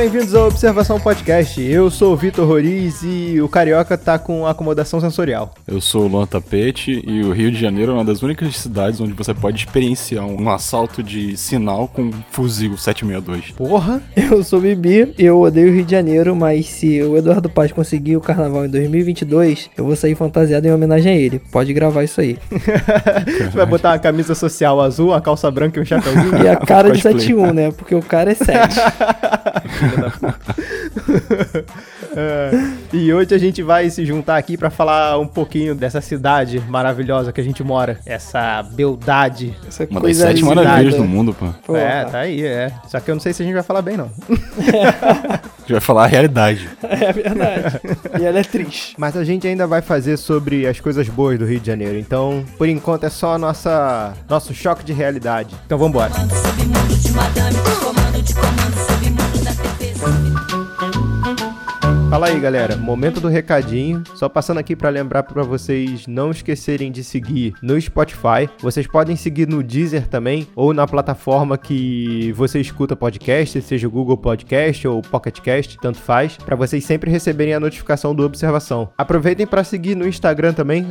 Bem-vindos ao Observação Podcast. Eu sou o Vitor Roriz e o Carioca tá com acomodação sensorial. Eu sou o Luan Tapete e o Rio de Janeiro é uma das únicas cidades onde você pode experienciar um assalto de sinal com um fuzil 762. Porra! Eu sou o Bibi, eu odeio o Rio de Janeiro, mas se o Eduardo Paz conseguir o carnaval em 2022, eu vou sair fantasiado em homenagem a ele. Pode gravar isso aí. Vai botar uma camisa social azul, uma calça branca e um chapéuzinho? E a cara de Cosplay. 71, né? Porque o cara é 7. É, e hoje a gente vai se juntar aqui pra falar um pouquinho dessa cidade maravilhosa que a gente mora. Essa beldade. Essa Uma das sete maravilhas do mundo, pô. Porra. É, tá aí, é. Só que eu não sei se a gente vai falar bem, não. A gente vai falar a realidade. É verdade. E ela é triste. Mas a gente ainda vai fazer sobre as coisas boas do Rio de Janeiro. Então, por enquanto, é só a nossa, nosso choque de realidade. Então vambora. Submundo de madame, comando de comando, submundo da TV. Thank you. Fala aí, galera. Momento do recadinho. Só passando aqui pra lembrar pra vocês não esquecerem de seguir no Spotify. Vocês podem seguir no Deezer também ou na plataforma que você escuta podcast, seja o Google Podcast ou Pocket Cast, tanto faz, pra vocês sempre receberem a notificação do Observação. Aproveitem pra seguir no Instagram também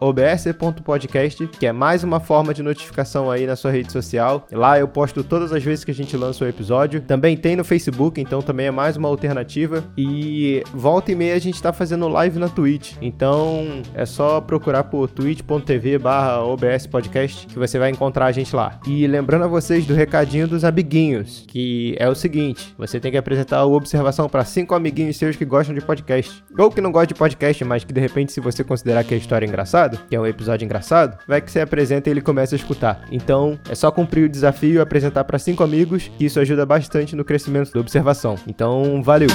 obs.podcast, que é mais uma forma de notificação aí na sua rede social. Lá eu posto todas as vezes que a gente lança o episódio. Também tem no Facebook, então também é mais uma alternativa. E volta e meia a gente tá fazendo live na Twitch. Então é só procurar por twitch.tv barra OBS Podcast que você vai encontrar a gente lá. E lembrando a vocês do recadinho dos amiguinhos, que é o seguinte: você tem que apresentar o observação para cinco amiguinhos seus que gostam de podcast. Ou que não gostam de podcast, mas que de repente, se você considerar que a história é engraçada, que é um episódio engraçado, vai que você apresenta e ele começa a escutar. Então é só cumprir o desafio e apresentar para cinco amigos, que isso ajuda bastante no crescimento da observação. Então, valeu!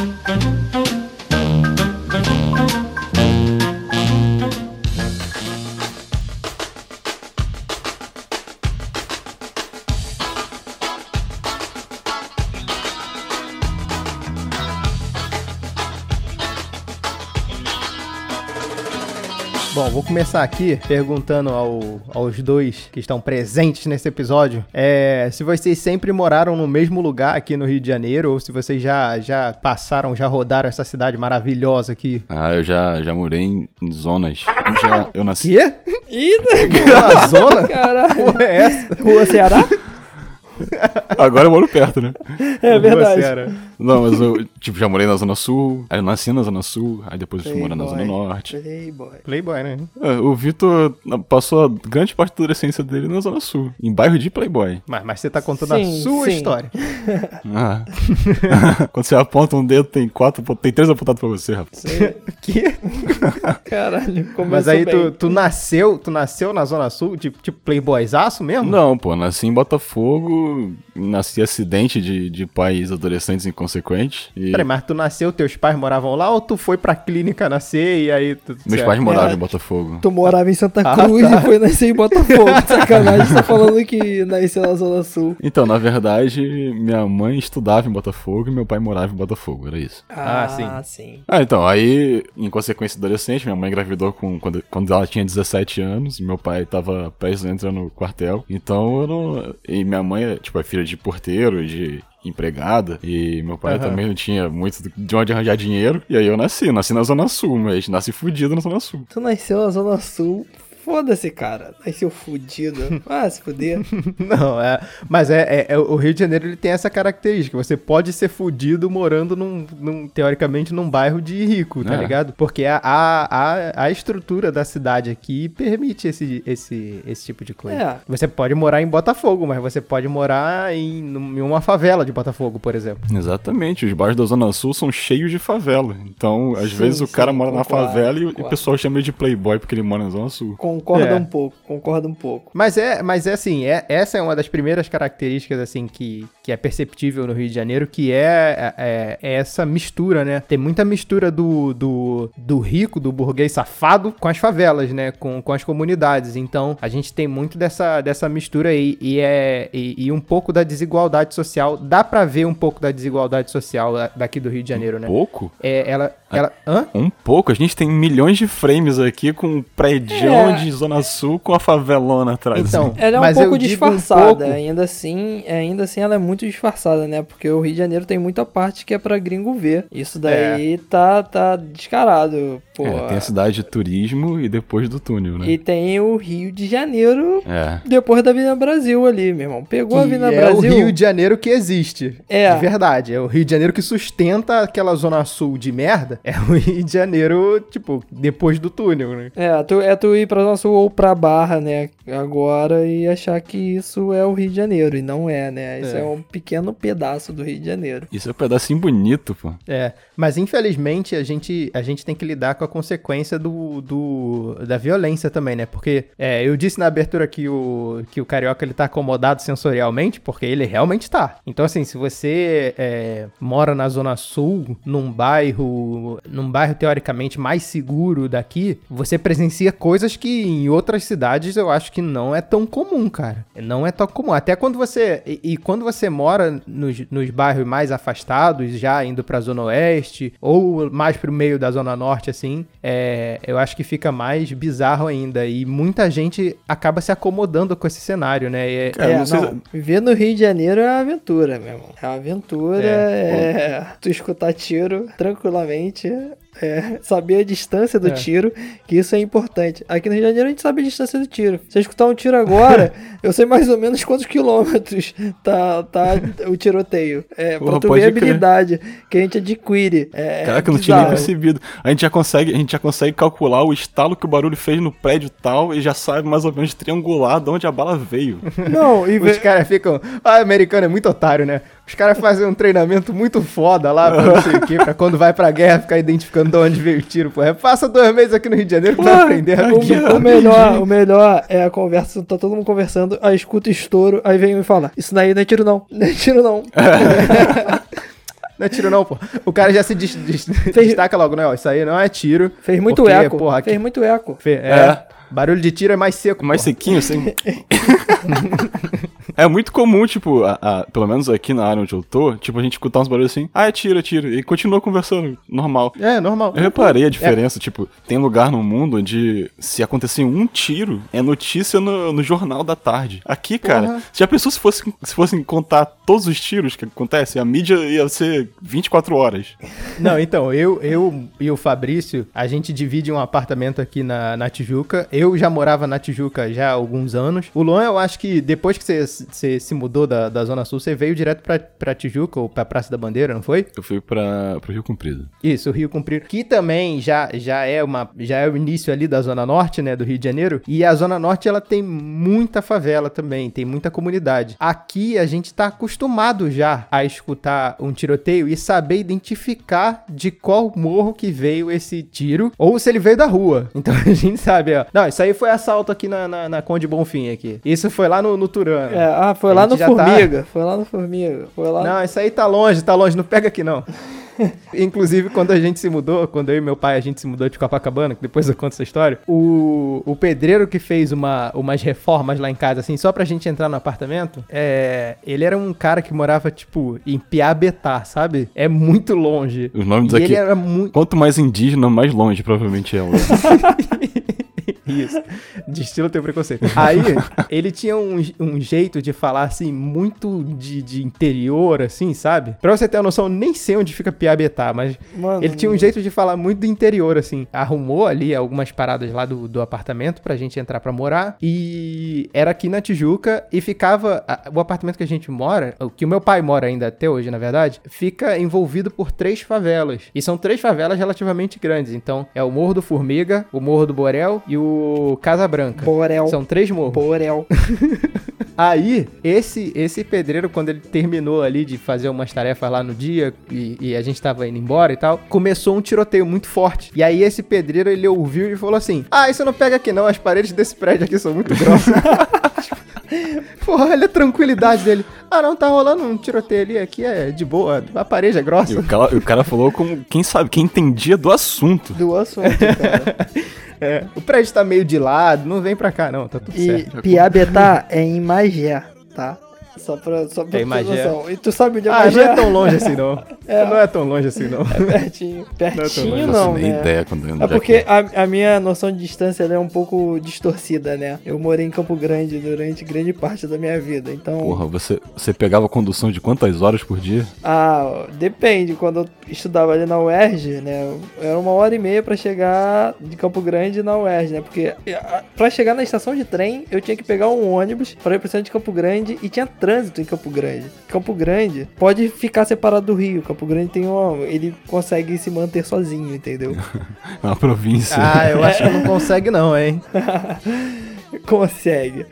Vou começar aqui perguntando ao- aos dois que estão presentes nesse episódio é, se vocês sempre moraram no mesmo lugar aqui no Rio de Janeiro ou se vocês já, já passaram, já rodaram essa cidade maravilhosa aqui. Ah, eu já, já morei em em zonas. Eu, já, eu nasci. Quê? Ih, zona? caralho. Porra, é essa? Rua Ceará? Agora eu moro perto, né? É verdade. Você era- Não, mas eu, tipo, já morei na Zona Sul, aí eu nasci na Zona Sul, aí depois eu fui morar na Zona. Norte. Playboy. Playboy, né? É, o Vitor passou a grande parte da adolescência dele na Zona Sul, em bairro de Playboy. Mas, mas você tá contando Sim, a sua sim. história. Ah. Quando você aponta um dedo, tem quatro, tem três apontados pra você, rapaz. Que? Caralho, começou Mas aí tu, bem. tu nasceu, tu nasceu na Zona Sul, tipo, tipo playboyzaço mesmo? Não, pô, nasci em Botafogo, Ooh. Nasci acidente de, de pais adolescentes inconsequentes. E Peraí, mas tu nasceu, teus pais moravam lá ou tu foi pra clínica nascer e aí tu... meus certo? pais moravam É. em Botafogo. Tu morava em Santa Ah, Cruz tá. e foi nascer em Botafogo. Sacanagem, tá falando que nasceu na Zona Sul. Então, na verdade, minha mãe estudava em Botafogo e meu pai morava em Botafogo, era isso. Ah, sim. sim. Ah, então, aí, em consequência adolescente, minha mãe engravidou com, quando, quando ela tinha 17 anos, meu pai tava prestes a entrar no quartel, então eu não... E minha mãe, tipo, é filha de porteiro, de empregada, e meu pai Aham. também não tinha muito de onde arranjar dinheiro, e aí eu nasci, nasci na Zona Sul, mas nasci fudido na Zona Sul. Tu nasceu na Zona Sul. Foda-se, cara. Nasceu fudido. Ah, se fuder. Não, é. Mas é, é- é- o Rio de Janeiro ele tem essa característica. Você pode ser fudido morando num, num- teoricamente, num bairro de rico, tá É. ligado? Porque a, a, a, a estrutura da cidade aqui permite esse, esse, esse tipo de coisa. É. Você pode morar em Botafogo, mas você pode morar em, em uma favela de Botafogo, por exemplo. Exatamente, os bairros da Zona Sul são cheios de favela. Então, às Sim, vezes o sim, cara mora na concordo, favela e, o- e o pessoal chama ele de playboy porque ele mora na Zona Sul. Concorda É. um pouco, concorda um pouco. Mas é, mas é assim, é, essa é uma das primeiras características assim que, que é perceptível no Rio de Janeiro, que é, é- é essa mistura, né? Tem muita mistura do, do, do rico, do burguês safado com as favelas, né? Com, com as comunidades. Então, a gente tem muito dessa, dessa mistura aí e, é, e, e um pouco da desigualdade social. Dá pra ver um pouco da desigualdade social da- daqui do Rio de Janeiro, né? Pouco? É, ela, ela, hã? Um pouco. A gente tem milhões de frames aqui com um prédião É, de Zona Sul com a favelona atrás. Então, assim. Ela é um mas pouco digo um disfarçada, pouco- ainda assim, ainda assim ela é muito disfarçada, né? Porque o Rio de Janeiro tem muita parte que é pra gringo ver. Isso daí tá, tá descarado, pô. É, tem a cidade de turismo e depois do túnel, né? E tem o Rio de Janeiro É. depois da Avenida Brasil ali, meu irmão. Pegou a Que Avenida é Brasil. o Rio de Janeiro que existe. É. De verdade. É o Rio de Janeiro que sustenta aquela zona sul de merda. É o Rio de Janeiro, tipo, depois do túnel, né? É, tu, é tu ir pra Zona Sul ou pra Barra, né? Agora e achar que isso é o Rio de Janeiro. E não é, né? Isso é, É. um pequeno pedaço do Rio de Janeiro. Isso é um pedacinho bonito, pô. É, mas infelizmente a gente, a gente tem que lidar com a consequência do, do- da violência também, né? Porque é, eu disse na abertura que o, que o carioca ele tá acomodado sensorialmente, porque ele realmente tá. Então, assim, se você é, mora na Zona Sul, num bairro, num bairro teoricamente mais seguro daqui, você presencia coisas que em outras cidades eu acho que não é tão comum, cara. Não é tão comum. Até quando você. E, e quando você mora nos, nos bairros mais afastados, já indo pra Zona Oeste, ou mais pro meio da Zona Norte, assim, é, eu acho que fica mais bizarro ainda. E muita gente acaba se acomodando com esse cenário, né? E é- Cara, é, não sei- não, viver no Rio de Janeiro é uma aventura, meu irmão. É uma aventura, É, é, tu escutar tiro tranquilamente, é, saber a distância do É. tiro, que isso é importante. Aqui no Rio de Janeiro a gente sabe a distância do tiro. Se eu escutar um tiro agora, eu sei mais ou menos quantos quilômetros tá, tá o tiroteio. É, pra Porra, tu pode ver a crer. habilidade que a gente adquire. É, Caraca, eu não tinha nem percebido. A gente já consegue, a gente já consegue calcular o estalo que o barulho fez no prédio tal e já sabe mais ou menos triangular de onde a bala veio. Não, e Os caras ficam. Ah, americano é muito otário, né? Os caras fazem um treinamento muito foda lá, pra não sei o quê, pra quando vai pra guerra ficar identificando de onde veio o tiro, pô. É, Passa dois meses aqui no Rio de Janeiro pra Porra, aprender a aqui, guiar. O melhor, o melhor é a conversa, tá todo mundo conversando, aí escuta estouro, aí vem um e fala, isso daí não é tiro não, não é tiro não. Não é tiro, não, pô. O cara já se des- des- destaca logo, né? Ó, isso aí não é tiro. Fez muito porque, eco, Porra, aqui, fez muito eco. fe- é, É. Barulho de tiro é mais seco. Mais porra. sequinho, assim. é muito comum, tipo, a- a- pelo menos aqui na área onde eu tô, tipo, a gente escutar uns barulhos assim, ah, é tiro, é tiro, e continua conversando, normal. É, normal. Eu reparei a diferença, tipo, tem lugar no mundo onde se acontecer um tiro, é notícia no, no jornal da tarde. Aqui, cara, Porra. se a pessoa se fosse, se fossem contar todos os tiros que acontecem, a mídia ia ser 24 horas. Não, então, eu, eu e o Fabrício, a gente divide um apartamento aqui na, na Tijuca. Eu já morava na Tijuca já há alguns anos. O Luan, eu acho que depois que você, você se mudou da, da Zona Sul, você veio direto pra, pra Tijuca ou pra Praça da Bandeira, não foi? Eu fui pra, pro Rio Comprido. Isso, o Rio Comprido. Que também já, já, é uma, já é o início ali da Zona Norte, né, do Rio de Janeiro. E a Zona Norte, ela tem muita favela também, tem muita comunidade. Aqui a gente tá acostumado já a escutar um tiroteio e saber identificar de qual morro que veio esse tiro, ou se ele veio da rua. Então a gente sabe, ó. Não, isso aí foi assalto aqui na, na, na Conde Bonfim aqui. Isso foi lá no, no Turano. É, ah, foi lá no tá- Formiga, foi lá no Formiga, foi lá... Não, isso aí tá longe, tá longe, não pega aqui não. Inclusive, quando a gente se mudou, quando eu e meu pai a gente se mudou de Copacabana, que depois eu conto essa história, o, o pedreiro que fez uma, umas reformas lá em casa, assim, só pra gente entrar no apartamento, é, ele era um cara que morava, tipo, em Piabetá, sabe? É muito longe. Os nomes E aqui. ele era muito. Quanto mais indígena, mais longe provavelmente é. Isso. Destila teu preconceito. Aí, ele tinha um, um jeito de falar, assim, muito de, de interior, assim, sabe? Pra você ter uma noção, nem sei onde fica Piabetá, mas Mano, ele tinha um jeito de falar muito do interior, assim. Arrumou ali algumas paradas lá do, do apartamento pra gente entrar pra morar. E era aqui na Tijuca e ficava. a- o apartamento que a gente mora, o que o meu pai mora ainda até hoje, na verdade, fica envolvido por três favelas. E são três favelas relativamente grandes. Então, é o Morro do Formiga, o Morro do Borel e o Casa Branca. Borel, São três morros. Borel. Aí, esse esse pedreiro, quando ele terminou ali de fazer umas tarefas lá no dia e, e a gente tava indo embora e tal, começou um tiroteio muito forte. E aí, esse pedreiro, ele ouviu e falou assim: Ah, isso não pega aqui não, as paredes desse prédio aqui são muito grossas. Porra, olha a tranquilidade dele. Ah, não, tá rolando um tiroteio ali, aqui é de boa, a parede é E grossa. o cara, o cara falou como quem sabe, quem entendia do assunto. Do assunto, cara. É, o prédio tá meio de lado, não vem pra cá não, tá tudo E certo. Piabetá é em Magé, tá? Só pra, só pra ter Magé. noção. E tu sabe onde é Ah, não Magé? é tão longe assim, não. É. Não é tão longe assim, não. É pertinho. Pertinho Não não, faço nem né? ideia quando É porque a, a minha noção de distância ela é um pouco distorcida, né? Eu morei em Campo Grande durante grande parte da minha vida, então... Porra, você, você pegava condução de quantas horas por dia? Ah, depende. Quando eu estudava ali na UERJ, né? Era uma hora e meia pra chegar de Campo Grande na UERJ, né? Porque pra chegar na estação de trem, eu tinha que pegar um ônibus pra ir pro centro de Campo Grande e tinha trânsito em Campo Grande. Campo Grande pode ficar separado do Rio. Campo Grande tem uma... Ele consegue se manter sozinho, entendeu? É uma província. Ah, eu acho que não consegue não, hein? consegue.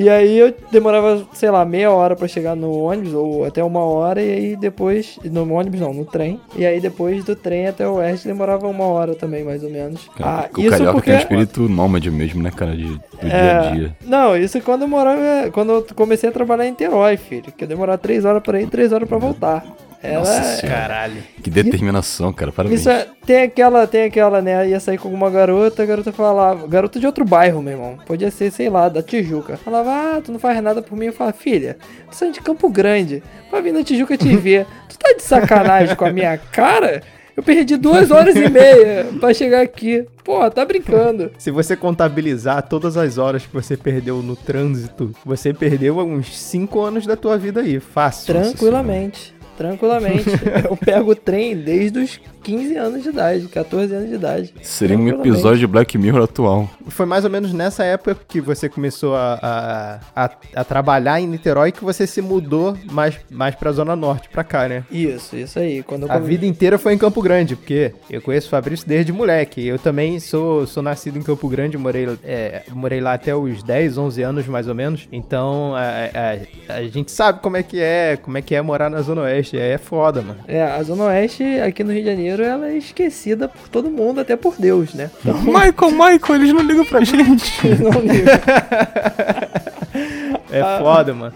E aí eu demorava, sei lá, meia hora pra chegar no ônibus, ou até uma hora, e aí depois. No ônibus não, no trem. E aí depois do trem até o oeste demorava uma hora também, mais ou menos. Cara, ah, o isso carioca porque. tem um espírito nômade mesmo, né, cara? De, do dia a É, dia. não, isso quando eu morava. Quando eu comecei a trabalhar em Terói, filho. Que ia demorar três horas pra ir e três horas pra voltar. Era, Nossa senhora. Caralho. Que determinação, cara. Parabéns. Isso é, tem aquela, tem aquela, né? Ia sair com alguma garota, a garota falava, garota de outro bairro, meu irmão. Podia ser, sei lá, da Tijuca. Falava, ah, tu não faz nada por mim. Eu falava, filha, tu sai de Campo Grande pra vir na Tijuca te ver. tu tá de sacanagem com a minha cara? Eu perdi duas horas e meia pra chegar aqui. Pô, tá brincando. Se você contabilizar todas as horas que você perdeu no trânsito, você perdeu uns 5 anos da tua vida aí, fácil. Tranquilamente. Tranquilamente. Eu pego o trem desde os 15 anos de idade, 14 anos de idade. Seria um episódio de Black Mirror atual. Foi mais ou menos nessa época que você começou a, a, a, a trabalhar em Niterói que você se mudou mais, mais pra Zona Norte, pra cá, né? Isso, isso aí. Quando A vida inteira foi em Campo Grande, porque eu conheço o Fabrício desde moleque. Eu também sou, sou nascido em Campo Grande, morei, é, morei lá até os 10, 11 anos mais ou menos. Então a, a- a gente sabe como é que é, como é que é morar na Zona Oeste. É foda, mano. É, a Zona Oeste aqui no Rio de Janeiro, ela é esquecida por todo mundo, até por Deus, né? Então, Michael, Michael, eles não ligam pra gente. não liga. É Ah. foda, mano.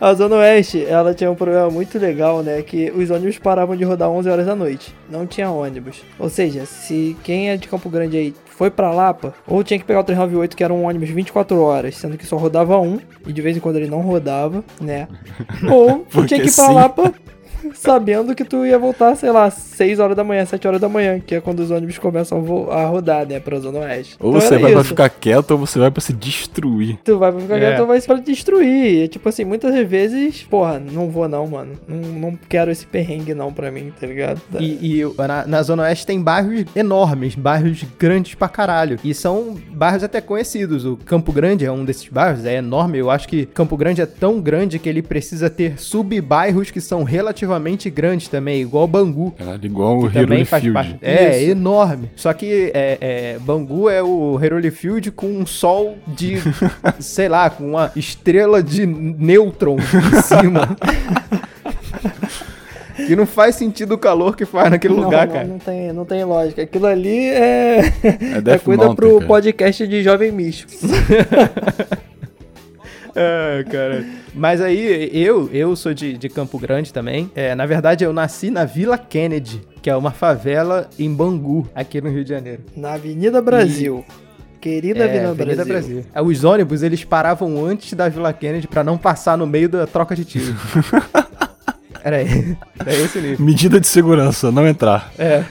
A Zona Oeste, ela tinha um problema muito legal, né? Que os ônibus paravam de rodar 11 horas da noite. Não tinha ônibus. Ou seja, se quem é de Campo Grande aí foi pra Lapa, ou tinha que pegar o 398, que era um ônibus 24 horas, sendo que só rodava um, e de vez em quando ele não rodava, né? Ou tinha que ir pra sim. Lapa sabendo que tu ia voltar, sei lá, 6 horas da manhã, 7 horas da manhã, que é quando os ônibus começam a, rodar, né, pra Zona Oeste. Ou Então você vai pra isso. ficar quieto ou você vai pra se destruir. Tu vai pra ficar É. quieto, tu vai pra destruir. E, Tipo assim, muitas vezes, porra, não vou não, mano. Não, não quero esse perrengue não pra mim, tá ligado? E, e na, na Zona Oeste tem bairros enormes, bairros grandes pra caralho. E são bairros até conhecidos. O Campo Grande é um desses bairros, é enorme. Eu acho que Campo Grande é tão grande que ele precisa ter sub-bairros que são relativamente grandes também, igual Bangu. Caralho, igual o que também Hero faz Field. parte. É, Isso. enorme. Só que é, é, Bangu é o Heroli Field com um sol de, sei lá, com uma estrela de nêutron em cima. que não faz sentido o calor que faz naquele não, lugar, não, cara. Não tem, não tem lógica. Aquilo ali é. É, Death coisa Mountain, pro cara. podcast de Jovem Místico. É, cara. Mas aí, eu, eu sou de, de Campo Grande também. É, na verdade, eu nasci na Vila Kennedy, que é uma favela em Bangu, aqui no Rio de Janeiro. Na Avenida Brasil. Querida É, Avenida, Avenida Brasil. Brasil. É, Os ônibus, eles paravam antes da Vila Kennedy pra não passar no meio da troca de tiro. Era, era esse nível. Medida de segurança, não entrar. É,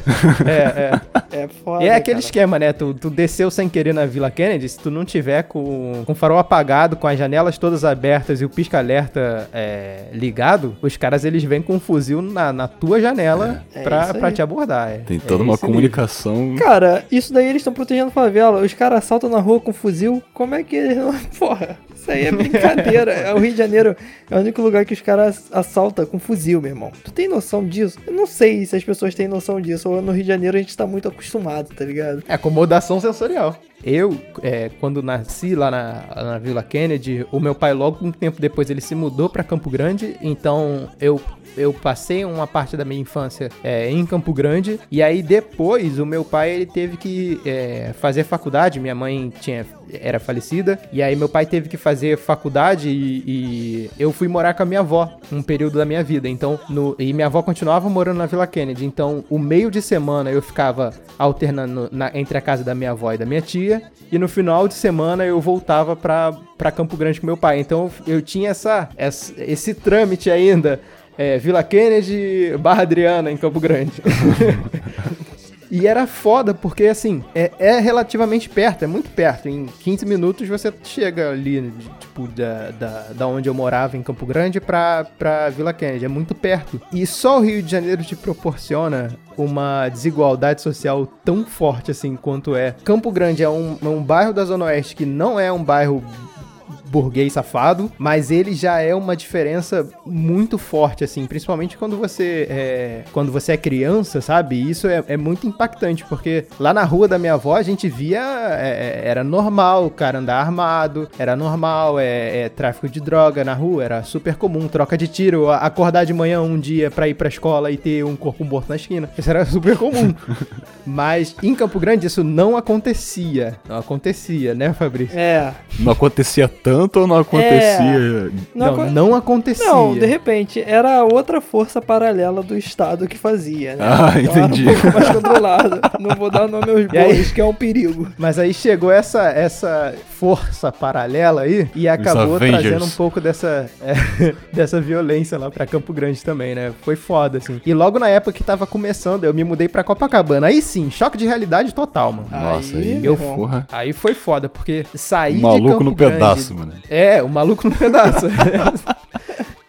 é, é. É foda. E é aquele cara. esquema, né? Tu, tu desceu sem querer na Vila Kennedy, se tu não tiver com, com o farol apagado, com as janelas todas abertas e o pisca-alerta é, ligado, os caras eles vêm com um fuzil na, na tua janela É, é pra, aí. pra te abordar. é. Tem É toda uma esse nível. comunicação. Cara, isso daí eles estão protegendo a favela. Os caras assaltam na rua com fuzil. Como é que eles não. Porra, isso aí é brincadeira. É o Rio de Janeiro é o único lugar que os caras assaltam com fuzil, meu irmão. Tu tem noção disso? Eu não sei se as pessoas têm noção disso. Ou no Rio de Janeiro a gente tá muito acostumado, tá ligado? É acomodação sensorial. Eu, é, quando nasci lá na, na Vila Kennedy, o meu pai, logo um tempo depois, ele se mudou pra Campo Grande. Então, eu, eu passei uma parte da minha infância é, em Campo Grande. E aí, depois, o meu pai, ele teve que é, fazer faculdade. Minha mãe tinha era falecida. E aí meu pai teve que fazer faculdade e, e eu fui morar com a minha avó um período da minha vida. Então, no, e minha avó continuava morando na Vila Kennedy. Então, o meio de semana eu ficava alternando na- entre a casa da minha avó e da minha tia. E no final de semana eu voltava pra, pra Campo Grande com meu pai. Então, eu tinha essa, essa- esse trâmite ainda. É, Vila Kennedy, Barra Adriana, em Campo Grande. E era foda, porque assim, é, é relativamente perto, é muito perto. Em 15 minutos você chega ali, tipo, da, da, da onde eu morava, em Campo Grande, pra, pra Vila Kennedy. É muito perto. E só o Rio de Janeiro te proporciona uma desigualdade social tão forte assim quanto é. Campo Grande é um, é um bairro da Zona Oeste que não é um bairro burguês safado, mas ele já é uma diferença muito forte, assim, principalmente quando você é, quando você é criança, sabe? Isso é, é muito impactante, porque lá na rua da minha avó a gente via, é, é, era normal o cara andar armado, era normal, é, é, tráfico de droga na rua, era super comum, troca de tiro, acordar de manhã um dia pra ir pra escola e ter um corpo morto na esquina, isso era super comum. mas em Campo Grande isso não acontecia, não acontecia, né, Fabrício? É. Não acontecia tanto ou não acontecia? Não, acon- não, acontecia. Não, de repente, era outra força paralela do Estado que fazia, né? Ah, Então era entendi. um pouco mais controlado. Não vou dar nome aos bois, que é um perigo. Mas aí chegou essa, essa força paralela aí e acabou trazendo um pouco dessa, é, dessa violência lá pra Campo Grande também, né? Foi foda, assim. E logo na época que tava começando, eu me mudei pra Copacabana. Aí sim, choque de realidade total, mano. Nossa, Aí, aí, eu porra. Aí foi foda, porque sair Um de maluco Campo no Grande- pedaço, É, o maluco no pedaço.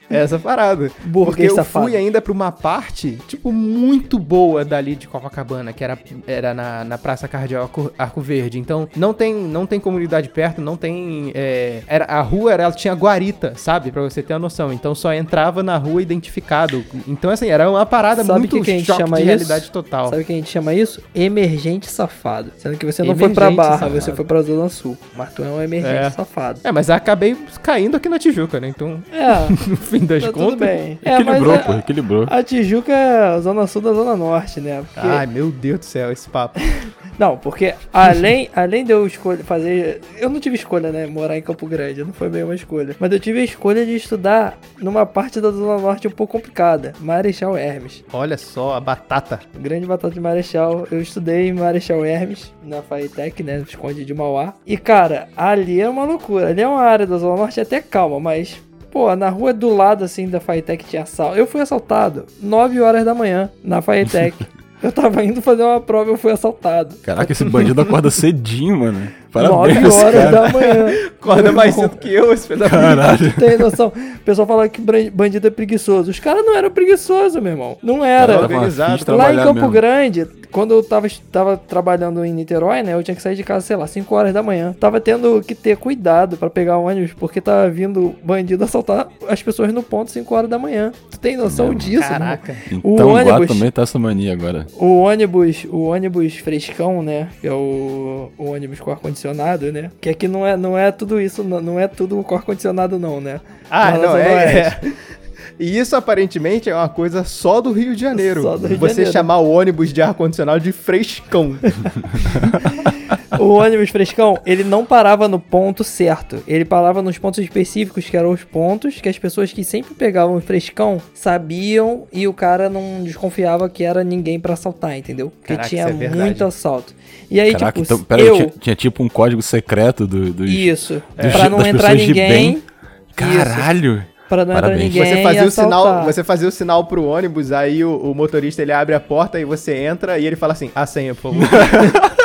Essa parada. Porque eu fui ainda pra uma parte, tipo, muito boa dali de Copacabana, que era, era na, na Praça Cardeal Arco, Arco Verde. Então, não tem, não tem comunidade perto, não tem... é, era, a rua, era, ela tinha guarita, sabe? Pra você ter a noção. Então, só entrava na rua identificado. Então, assim, era uma parada Sabe muito que que a gente chama de isso? realidade total. Sabe o que a gente chama isso? Emergente safado. Sendo que você não foi pra Emergente Barra, safado. você foi pra Zona Sul. Mas tu é um emergente É. safado. É, mas acabei caindo aqui na Tijuca, né? Então, É, fim das tá contas... tudo bem. É, Equilibrou, a, pô, equilibrou. a Tijuca é a Zona Sul da Zona Norte, né? Porque- Ai, meu Deus do céu, esse papo. Não, porque além, além de eu escolher fazer. Eu não tive escolha, né? Morar em Campo Grande, não foi bem uma escolha. Mas eu tive a escolha de estudar numa parte da Zona Norte um pouco complicada Marechal Hermes. Olha só, a batata. Grande batata de Marechal. Eu estudei em Marechal Hermes, na FAITEC, né? Esconde de Mauá. E, cara, ali é uma loucura. Ali é uma área da Zona Norte até calma, mas. Pô, na rua do lado, assim, da FAITEC tinha assalto. Eu fui assaltado 9 horas da manhã na FAITEC. eu tava indo fazer uma prova e eu fui assaltado. Caraca, esse bandido acorda cedinho, mano. 9 Parabéns, horas cara. da manhã. Acorda mais cedo que eu, esse pedaço. Caralho. Tem noção? O pessoal fala que bandido é preguiçoso. Os caras não eram preguiçosos, meu irmão. Não era. Organizado. de Lá em Campo mesmo. Grande, quando eu tava, tava trabalhando em Niterói, né? Eu tinha que sair de casa, sei lá, 5 horas da manhã. Tava tendo que ter cuidado pra pegar o ônibus, porque tava vindo bandido assaltar as pessoas no ponto 5 horas da manhã. Tu tem noção disso? meu irmão? Caraca. O Então, ônibus- também tá essa mania agora. O ônibus, o ônibus frescão, né? Que é o, o ônibus com ar-condicionado, né? Que aqui não é, não é tudo isso, não, não é tudo com ar-condicionado, não, né? Ah, não, é, Oeste. é. E isso aparentemente é uma coisa só do Rio de Janeiro. Só do Rio de Você Janeiro. chamar o ônibus de ar-condicionado de frescão. O ônibus frescão, ele não parava no ponto certo. Ele parava nos pontos específicos, que eram os pontos que as pessoas que sempre pegavam o frescão sabiam e o cara não desconfiava que era ninguém pra assaltar, entendeu? Porque Caraca, tinha é muito assalto. E aí, Caraca, tipo, então, peraí, eu... tinha, tinha tipo um código secreto do, dos, Isso. dos- Pra não entrar ninguém. Caralho! Pra não Parabéns. entrar ninguém. Você fazia o sinal, você fazia o sinal pro ônibus, aí o, o motorista ele abre a porta e você entra e ele fala assim: "A senha, por favor".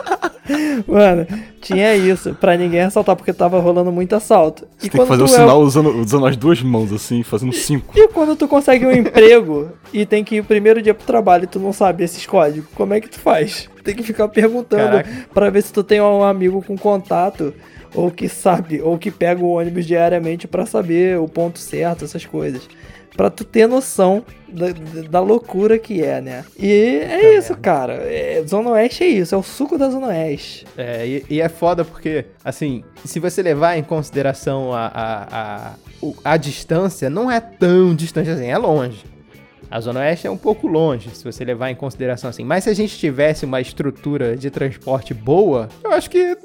Mano, tinha isso, pra ninguém assaltar, porque tava rolando muito assalto. Você tem que fazer o tu é sinal usando, usando as duas mãos, assim, fazendo cinco. E quando tu consegue um emprego e tem que ir o primeiro dia pro trabalho e tu não sabe esses códigos, como é que tu faz? Tem que ficar perguntando Caraca. pra ver se tu tem um amigo com contato ou que sabe, ou que pega o ônibus diariamente pra saber o ponto certo, essas coisas. Pra tu ter noção da, da loucura que é, né? E é isso, cara. É, Zona Oeste é isso, é o suco da Zona Oeste. É, e, e é foda porque, assim, se você levar em consideração a, a, a, a distância, não é tão distante assim, é longe. A Zona Oeste é um pouco longe, se você levar em consideração assim. Mas se a gente tivesse uma estrutura de transporte boa, eu acho que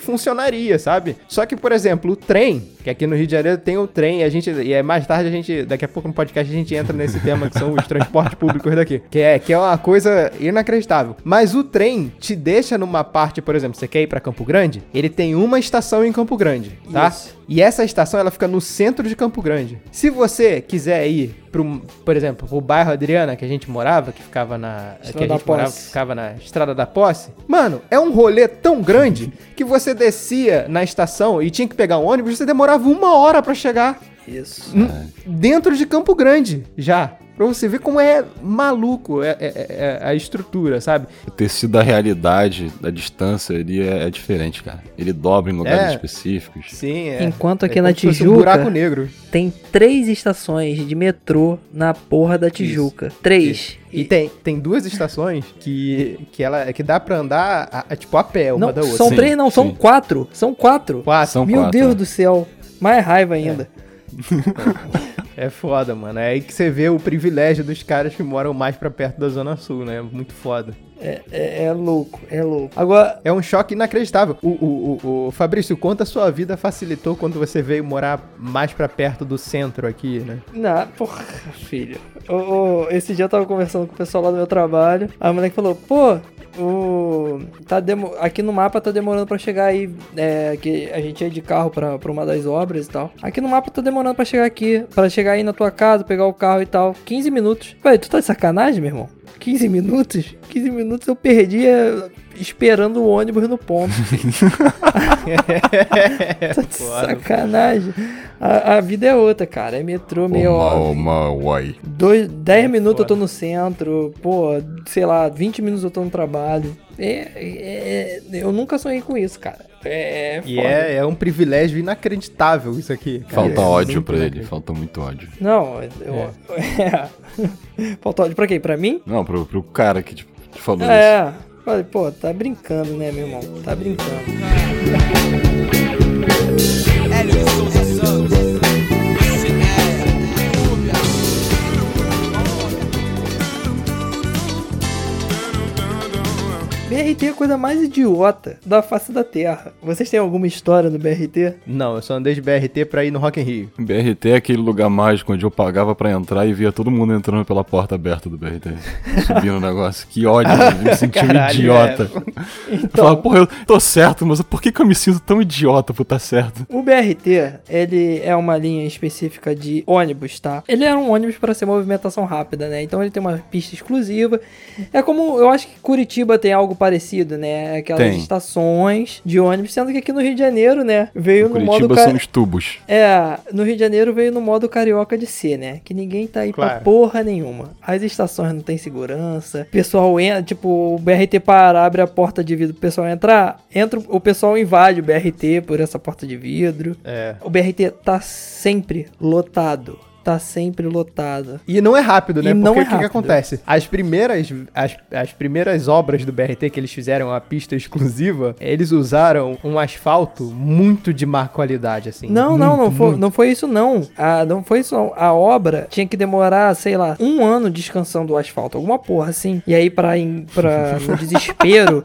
funcionaria, sabe? Só que, por exemplo, o trem, que aqui no Rio de Janeiro tem o trem, a gente. E é mais tarde a gente. Daqui a pouco no podcast a gente entra nesse tema que são os transportes públicos daqui. Que é, que é uma coisa inacreditável. Mas o trem te deixa numa parte, por exemplo, você quer ir pra Campo Grande? Ele tem uma estação em Campo Grande, tá? Isso. E essa estação ela fica no centro de Campo Grande. Se você quiser ir pro, por exemplo, pro bairro Adriana que a gente morava, que ficava na Estrada que a da gente morava, ficava na Estrada da Posse. Mano, é um rolê tão grande que você descia na estação e tinha que pegar um ônibus, você demorava uma hora pra chegar Isso. N- dentro de Campo Grande já. Pra você ver como é maluco é, é- é- é a estrutura, sabe? O tecido da realidade, da distância, ele é, é diferente, cara. Ele dobra em lugares É. específicos. Sim, é. Enquanto aqui é na Tijuca- Um buraco negro. Tem três estações de metrô na porra da Tijuca. Três. E tem, tem duas estações que, que, ela, que dá pra andar a- a- tipo a pé uma Não, da outra. são Sim, três, não, são sim. quatro. São quatro. Quatro. São Meu quatro, Deus né? do céu. Mais raiva ainda. É foda, mano. É aí que você vê o privilégio dos caras que moram mais pra perto da Zona Sul, né? Muito foda. É, é- é louco, é louco. Agora, É um choque inacreditável. O, o, o, o Fabrício, quanto a sua vida facilitou quando você veio morar mais pra perto do centro aqui, né? na, porra, filho. Ô, ô, esse dia eu tava conversando com o pessoal lá do meu trabalho. A moleque falou, pô. O, tá demo, aqui no mapa tá demorando pra chegar aí. É, que a gente ia de carro pra uma das obras e tal. Aqui no mapa tá demorando pra chegar aqui. Pra chegar aí na tua casa, pegar o carro e tal. 15 minutos. Ué, tu tá de sacanagem, meu irmão? 15 minutos? 15 minutos eu perdi é, esperando o ônibus no ponto. tá de sacanagem. A, a vida é outra, cara. É metrô meio. Uma. Dois, 10 É minutos eu tô no centro, pô, sei lá, 20 minutos eu tô no trabalho. É, é- é- eu nunca sonhei com isso, cara. É, é E é, é um privilégio inacreditável isso aqui. cara. Falta É ódio pra ele, falta muito ódio. Não, eu, é. Falta ódio pra quem? Pra mim? Não, pro, pro cara que tipo, te falou isso. É. Falei, pô, tá brincando, né, meu irmão? Tá brincando. BRT é a coisa mais idiota da face da Terra. Vocês têm alguma história do BRT? Não, eu só andei de BRT pra ir no Rock in Rio. BRT é aquele lugar mágico onde eu pagava pra entrar e via todo mundo entrando pela porta aberta do BRT. Subindo o negócio. Que ódio, eu me senti um idiota. é. Eu falava, porra, eu tô certo, mas por que, que eu me sinto tão idiota por estar certo? O BRT, ele é uma linha específica de ônibus, tá? Ele é um ônibus para ser movimentação rápida, né? Então ele tem uma pista exclusiva. É como, eu acho que Curitiba tem algo parecido, né? Aquelas Tem. estações de ônibus, sendo que aqui no Rio de Janeiro, né? Veio no modo... Curitiba são os tubos. É, no Rio de Janeiro veio no modo carioca de ser, né? Que ninguém tá aí pra Claro. porra nenhuma. As estações não tem segurança. O pessoal entra, tipo, o BRT para, abre a porta de vidro, o pessoal entrar, entra, o pessoal invade o BRT por essa porta de vidro. É. O BRT tá sempre lotado. Tá sempre lotado. E não é rápido, né? E não Porque é o que, acontece? As primeiras, as, as primeiras obras do BRT que eles fizeram a pista exclusiva, eles usaram um asfalto muito de má qualidade, assim. Não, não, não Muito, foi, muito. não foi isso não. Ah, não foi isso não. A obra tinha que demorar, sei lá, um ano descansando o asfalto, alguma porra assim. E aí pra, em- pra no desespero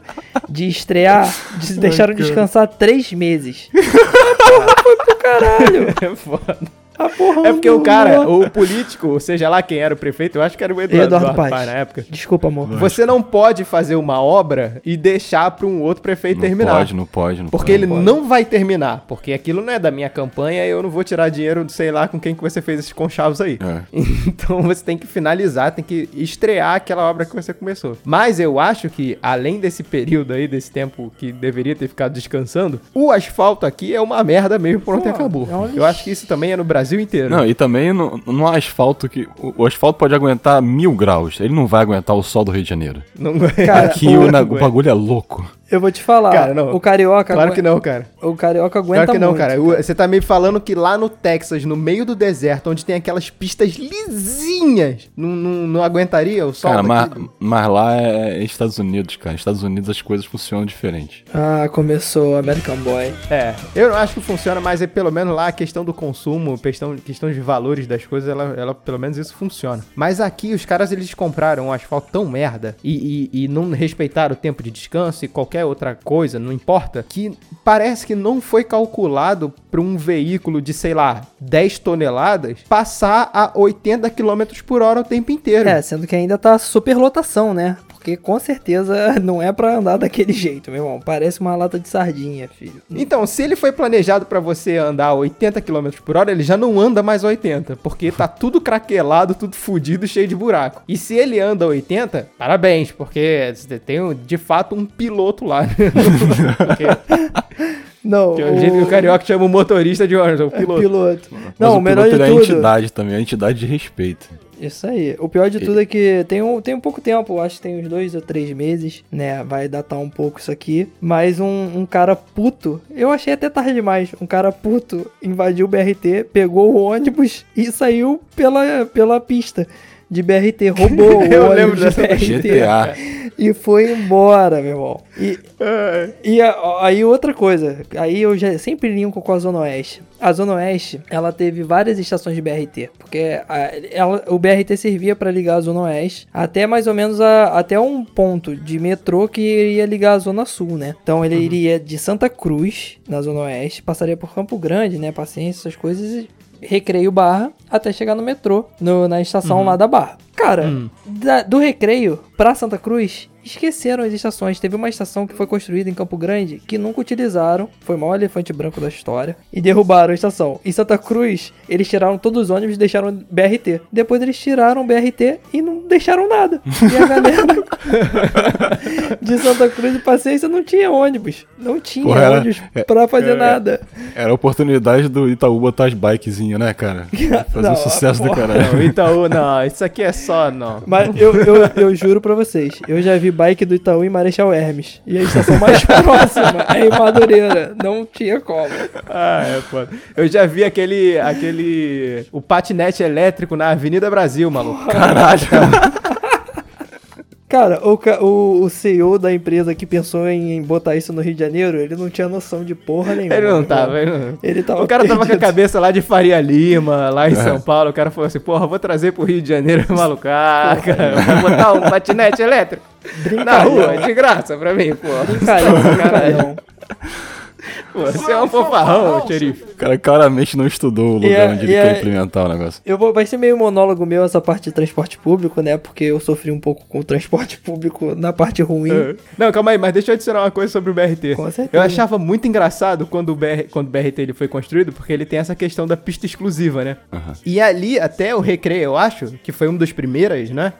de estrear, des- deixaram descansar três meses. A porra foi pro caralho. É foda. A porra É porque o cara, o político, ou seja lá quem era o prefeito, eu acho que era o Eduardo, Eduardo Eduardo Paes. Paes na época. Desculpa, amor. Você não pode fazer uma obra e deixar para um outro prefeito Não terminar. pode, não pode, não Porque pode. ele não vai terminar. Porque aquilo não é da minha campanha e eu não vou tirar dinheiro, sei lá, com quem que você fez esses conchavos aí. É. Então você tem que finalizar, tem que estrear aquela obra que você começou. Mas eu acho que, além desse período aí, desse tempo que deveria ter ficado descansando, o asfalto aqui é uma merda mesmo, pronto e Pô, acabou. é Eu acho que isso também é no Brasil inteiro. Não, e também no, no asfalto que. O, o asfalto pode aguentar mil graus. Ele não vai aguentar o sol do Rio de Janeiro. Não- Cara, Aqui o- o bagulho é louco. Eu vou te falar. Cara, não. O carioca. Claro agu- que não, cara. O carioca aguenta Claro que não, muito. cara. Você tá me falando que lá no Texas, no meio do deserto, onde tem aquelas pistas lisinhas, não, não, não aguentaria o sol Cara, mas, mas lá é Estados Unidos, cara. Estados Unidos as coisas funcionam diferente. Ah, começou o American Boy. É, eu não acho que funciona, mas é pelo menos lá a questão do consumo, questão, questão de valores das coisas, ela, ela pelo menos isso funciona. Mas aqui os caras eles compraram um asfalto tão merda e, e, e não respeitaram o tempo de descanso e qualquer outra coisa, não importa, que parece que não foi calculado para um veículo de, sei lá, 10 toneladas passar a 80 km por hora o tempo inteiro. É, sendo que ainda tá super lotação, né? Porque com certeza não é pra andar daquele jeito, meu irmão. Parece uma lata de sardinha, filho. Então, se ele foi planejado pra você andar a 80 km por hora, ele já não anda mais 80, porque tá tudo craquelado, tudo fudido, cheio de buraco. E se ele anda 80, parabéns, porque tem de fato um piloto lá. porque, Não, que é o jeito que o carioca chama o motorista de ônibus, é o é piloto. piloto. Mas Não, o melhor de piloto, ele é tudo. entidade também, é uma entidade de respeito. Isso aí. O pior de tudo é que tem um, tem um pouco tempo, acho que tem uns dois ou três meses, né? Vai datar um pouco isso aqui. Mas um, um cara puto, eu achei até tarde demais. Um cara puto invadiu o BRT, pegou o ônibus e saiu pela, pela pista de BRT. Roubou o Eu ônibus lembro de BRT. GTA. E foi embora, meu irmão. E, e aí outra coisa, aí eu já sempre linko com a Zona Oeste. A Zona Oeste, ela teve várias estações de BRT, porque a- ela- o BRT servia para ligar a Zona Oeste até mais ou menos a- até um ponto de metrô que iria ligar a Zona Sul, né? Então ele iria de Santa Cruz, na Zona Oeste, passaria por Campo Grande, né? Paciência, essas coisas, e Recreio Barra, até chegar no metrô, no- na estação lá da Barra. Cara, da- do Recreio pra Santa Cruz, esqueceram as estações. Teve uma estação que foi construída em Campo Grande que nunca utilizaram. Foi o maior elefante branco da história. E derrubaram a estação. Em Santa Cruz, eles tiraram todos os ônibus e deixaram BRT. Depois eles tiraram o BRT e não deixaram nada. E a galera de Santa Cruz e Paciência não tinha ônibus. Não tinha Porra, era- ônibus é- pra fazer é- nada. Era a oportunidade do Itaú botar as bikezinhas, né, cara? Fazer Não, um sucesso do caralho. Não, Itaú, não, isso aqui é só, não. Mas eu, eu, eu juro pra vocês, eu já vi bike do Itaú em Marechal Hermes. E a estação mais próxima é em Madureira. Não tinha como. Ah, é foda. Eu já vi aquele, aquele, o patinete elétrico na Avenida Brasil, maluco. Caralho. Cara, o, o, o CEO da empresa que pensou em, em botar isso no Rio de Janeiro, ele não tinha noção de porra nenhuma. Ele não meu tava, ele não... Ele tava O cara tava com a perdido. cabeça lá de Faria Lima, lá em São Paulo. O cara falou assim: Porra, vou trazer pro Rio de Janeiro, maluco. Ah, cara, vou botar um patinete elétrico na rua, de graça pra mim, pô. Brincalhão, brincalhão. Pô, Você é um fofarrão, xerife. O cara claramente não estudou o lugar é- onde ele é- quer implementar o negócio. Eu vou, vai ser meio monólogo meu essa parte de transporte público, né? Porque eu sofri um pouco com o transporte público na parte ruim. É. Não, calma aí, mas deixa eu adicionar uma coisa sobre o BRT. Com certeza. Eu achava muito engraçado quando o, BR, quando o BRT ele foi construído, porque ele tem essa questão da pista exclusiva, né? E ali, até o Recreio, eu acho, que foi um dos primeiros, né?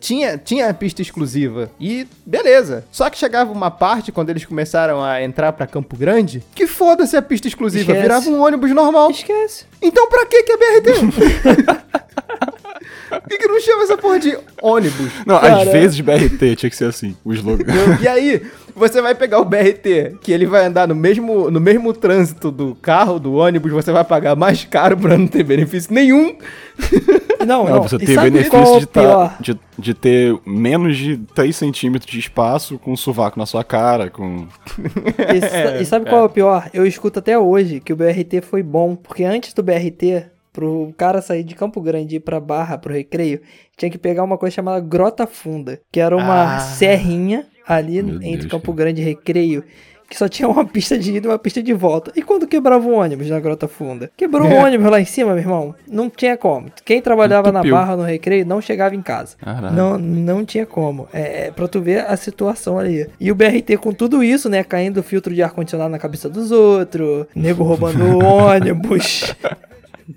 Tinha, tinha a pista exclusiva. E beleza. Só que chegava uma parte, quando eles começaram a entrar pra Campo Grande, que foda-se a pista exclusiva. Esquece. Virava um ônibus normal. Esquece. Então pra que que é BRT? Por que, que não chama essa porra de ônibus? Não, Cara, às vezes BRT tinha que ser assim, o slogan. E aí, você vai pegar o BRT, que ele vai andar no mesmo, no mesmo trânsito do carro, do ônibus, você vai pagar mais caro pra não ter benefício nenhum. Não, não. Não, você tem benefício qual é o de, tá- pior? de, de ter menos de 3 centímetros de espaço com um sovaco na sua cara, com... E, sa- e sabe qual é o pior? Eu escuto até hoje que o BRT foi bom, porque antes do BRT, pro cara sair de Campo Grande e ir pra Barra, pro Recreio, tinha que pegar uma coisa chamada Grota Funda, que era uma Ah. serrinha ali Meu entre Deus, Campo cara. Grande e Recreio. Que só tinha uma pista de ida e uma pista de volta. E quando quebrava o ônibus na Grota Funda? Quebrou o É. ônibus lá em cima, meu irmão. Não tinha como. Quem trabalhava na Entupiu. Barra, no Recreio, não chegava em casa. Caralho. Não, não tinha como. É, é pra tu ver a situação ali. E o BRT com tudo isso, né? Caindo filtro de ar-condicionado na cabeça dos outros, nego roubando o ônibus.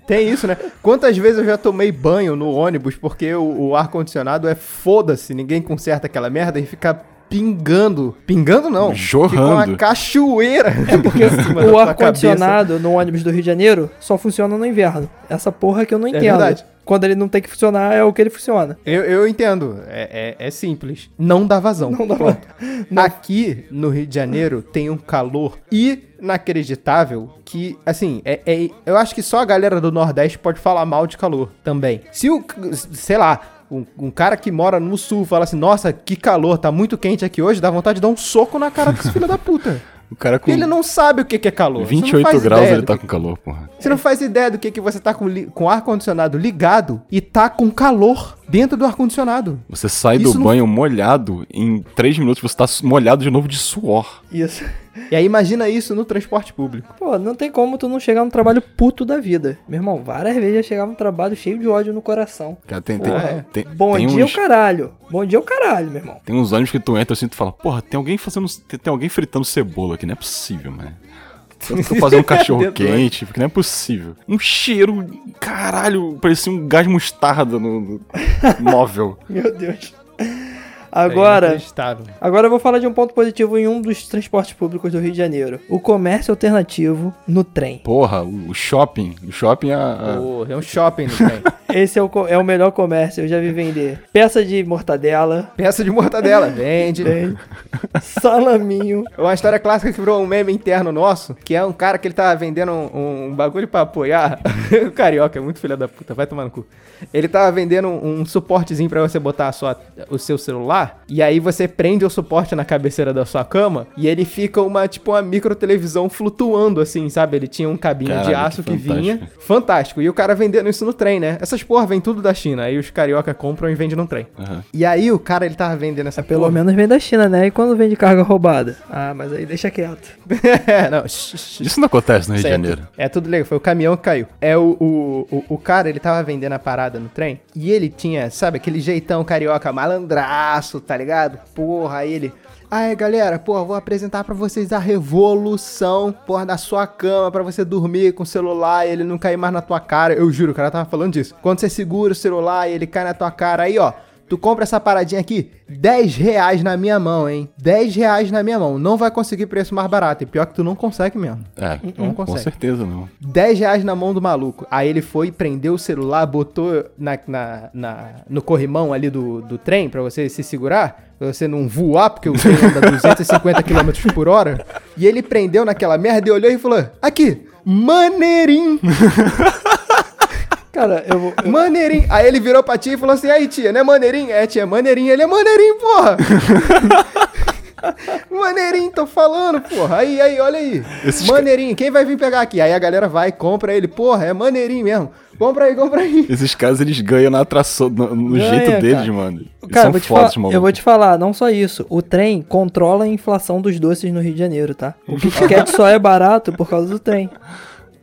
Tem isso, né? Quantas vezes eu já tomei banho no ônibus porque o, o ar-condicionado é foda-se, ninguém conserta aquela merda e fica pingando. Pingando não. Jorrando. Fica uma cachoeira. É porque o ar-condicionado no ônibus do Rio de Janeiro só funciona no inverno. Essa porra que eu não entendo. verdade. quando ele não tem que funcionar, é o que ele funciona. Eu, eu entendo, é, é, é simples. Não dá vazão. Não dá Pronto. Aqui no Rio de Janeiro tem um calor inacreditável que, assim, é, é- eu acho que só a galera do Nordeste pode falar mal de calor também. Se o, sei lá, um, um cara que mora no Sul fala assim, nossa, que calor, tá muito quente aqui hoje, dá vontade de dar um soco na cara desse filho da puta. O cara com Ele não sabe o que que é calor. Você não 28 faz graus ele tá que- com calor, porra. Você não faz ideia do que que você tá com, li- com ar-condicionado ligado e tá com calor dentro do ar-condicionado. Você sai Isso do não- banho molhado, em 3 minutos você tá molhado de novo de suor. Isso. E aí imagina isso no transporte público. Pô, não tem como tu não chegar no trabalho puto da vida. Meu irmão, várias vezes eu chegava no trabalho cheio de ódio no coração. Cara, tem, tem, tem, Bom tem dia uns, o caralho. Bom dia o caralho, meu irmão. tem uns ônibus que tu entra assim e tu fala, porra, tem alguém fazendo. Tem, tem alguém fritando cebola aqui, não é possível, mano. Tô fazendo um cachorro quente, porque não é possível. Um cheiro, caralho, parecia um gás mostarda no, no móvel. Meu Deus. É Agora, inacreditável. agora eu vou falar de um ponto positivo em um dos transportes públicos do Rio de Janeiro. O comércio alternativo no trem. Porra, o, shopping. O shopping é. é um shopping no trem. Esse é o, é o melhor comércio, eu já vi vender. Peça de mortadela, Peça de mortadela, vende. tem salaminho. Uma história clássica que virou um meme interno nosso, que é um cara que ele tava vendendo um, um bagulho pra apoiar. o carioca é muito filho da puta, vai tomar no cu. Ele tava vendendo um, um suportezinho pra você botar a sua, o seu celular, e aí você prende o suporte na cabeceira da sua cama, e ele fica uma, tipo, uma micro televisão flutuando, assim, sabe? Ele tinha um cabinho de Caralho, aço que que, vinha. fantástico. Fantástico. E o cara vendendo isso no trem, né? Essas porra vem tudo da China, aí os carioca compram e vendem no trem. Aham. E aí o cara, ele tava vendendo essa Pelo porra. menos vem da China, né? E quando vem de carga roubada? Ah, mas aí deixa quieto. não, Isso não acontece no Rio de Isso é Janeiro. tudo- É tudo legal, foi o caminhão que caiu. É o, o, o, o cara, ele tava vendendo a parada no trem e ele tinha, sabe, aquele jeitão carioca malandraço, tá ligado? Porra, aí ele. Aí, galera, porra, vou apresentar pra vocês a revolução, porra, da sua cama pra você dormir com o celular e ele não cair mais na tua cara. Eu juro, o cara tava falando disso. Quando você segura o celular e ele cai na tua cara, aí, ó, Tu compra essa paradinha aqui, 10 reais na minha mão, hein? 10 reais na minha mão. Não vai conseguir preço mais barato. E pior que tu não consegue mesmo. É, Não com consegue. certeza não. 10 reais na mão do maluco. Aí ele foi, prendeu o celular, botou na, na, na- no corrimão ali do, do trem pra você se segurar, pra você não voar, porque o trem anda 250 km por hora. E ele prendeu naquela merda e olhou e falou: Aqui, maneirinho, Cara, eu vou. eu- maneirinho. Aí ele virou pra tia e falou assim: Aí tia, não é maneirinho? É, tia, maneirinho. Ele é maneirinho, porra. Maneirinho, tô falando, porra. Aí, aí, olha aí. Esses maneirinho, quem vai vir pegar aqui? Aí a galera vai, compra ele. Porra, é maneirinho mesmo. Compra aí, compra aí. Esses caras, eles ganham na atração, no, no Ganha, jeito deles, cara. mano. Eles Cara, eu são vou, te fodas, falar, maluco. eu vou te falar, não só isso. O trem controla a inflação dos doces no Rio de Janeiro, tá? O Kit Kat só é barato por causa do trem.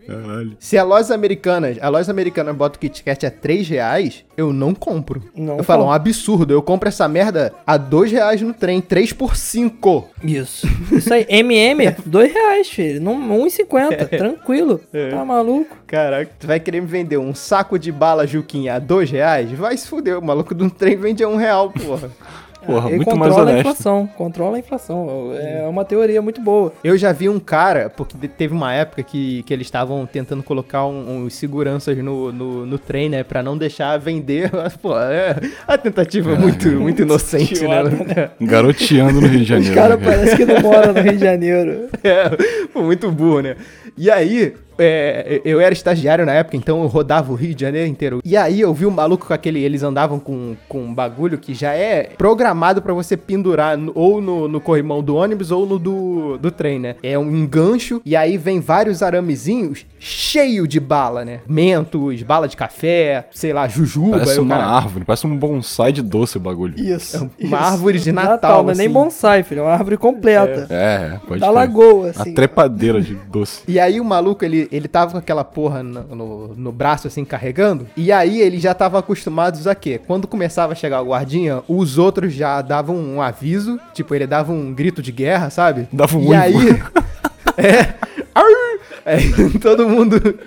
Caralho. Se a lojas americanas, a loja americana bota o Kit Kat a 3 reais, eu não compro. Não eu falo, é um compro. absurdo. Eu compro essa merda a 2 reais no trem, 3 por 5. Isso. Isso aí, MM, dois reais, filho. Não, 1,50, tranquilo. Tá maluco? Caraca, tu vai querer me vender um saco de bala Juquinha a 2 reais? Vai se fuder, o maluco do trem vende a 1 real, porra. Porra, Ele muito mais controla a honesto. inflação, controla a inflação. É uma teoria muito boa. Eu já vi um cara, porque teve uma época que, que eles estavam tentando colocar um- uns seguranças no, no, no trem, né? Pra não deixar vender. Mas, Pô, é a tentativa é muito, muito inocente, né? Garoteando no Rio de Os Janeiro. caras né, parecem que não moram no Rio de Janeiro. É, pô, muito burro, né? E aí, é, eu era estagiário na época, então eu rodava o Rio de Janeiro inteiro. E aí eu vi um maluco com aquele. Eles andavam com, com um bagulho que já é programado pra você pendurar no- ou no, no corrimão do ônibus ou no do, do trem, né? É um engancho e aí vem vários aramezinhos cheio de bala, né? Mentos, bala de café, sei lá, jujuba. Parece uma cara- árvore, parece um bonsai de doce o bagulho. Isso. Uma isso. árvore de Natal, não é nem assim. bonsai, filho. É uma árvore completa. É, pode Da lagoa, Uma assim. trepadeira de doce. E aí o maluco, ele, ele tava com aquela porra no, no, no braço, assim, carregando. E aí ele já tava acostumados a quê? Quando começava a chegar o guardinha, os outros já davam um aviso. Tipo, ele dava um grito de guerra, sabe? Dava um E aí... é... Aí todo mundo...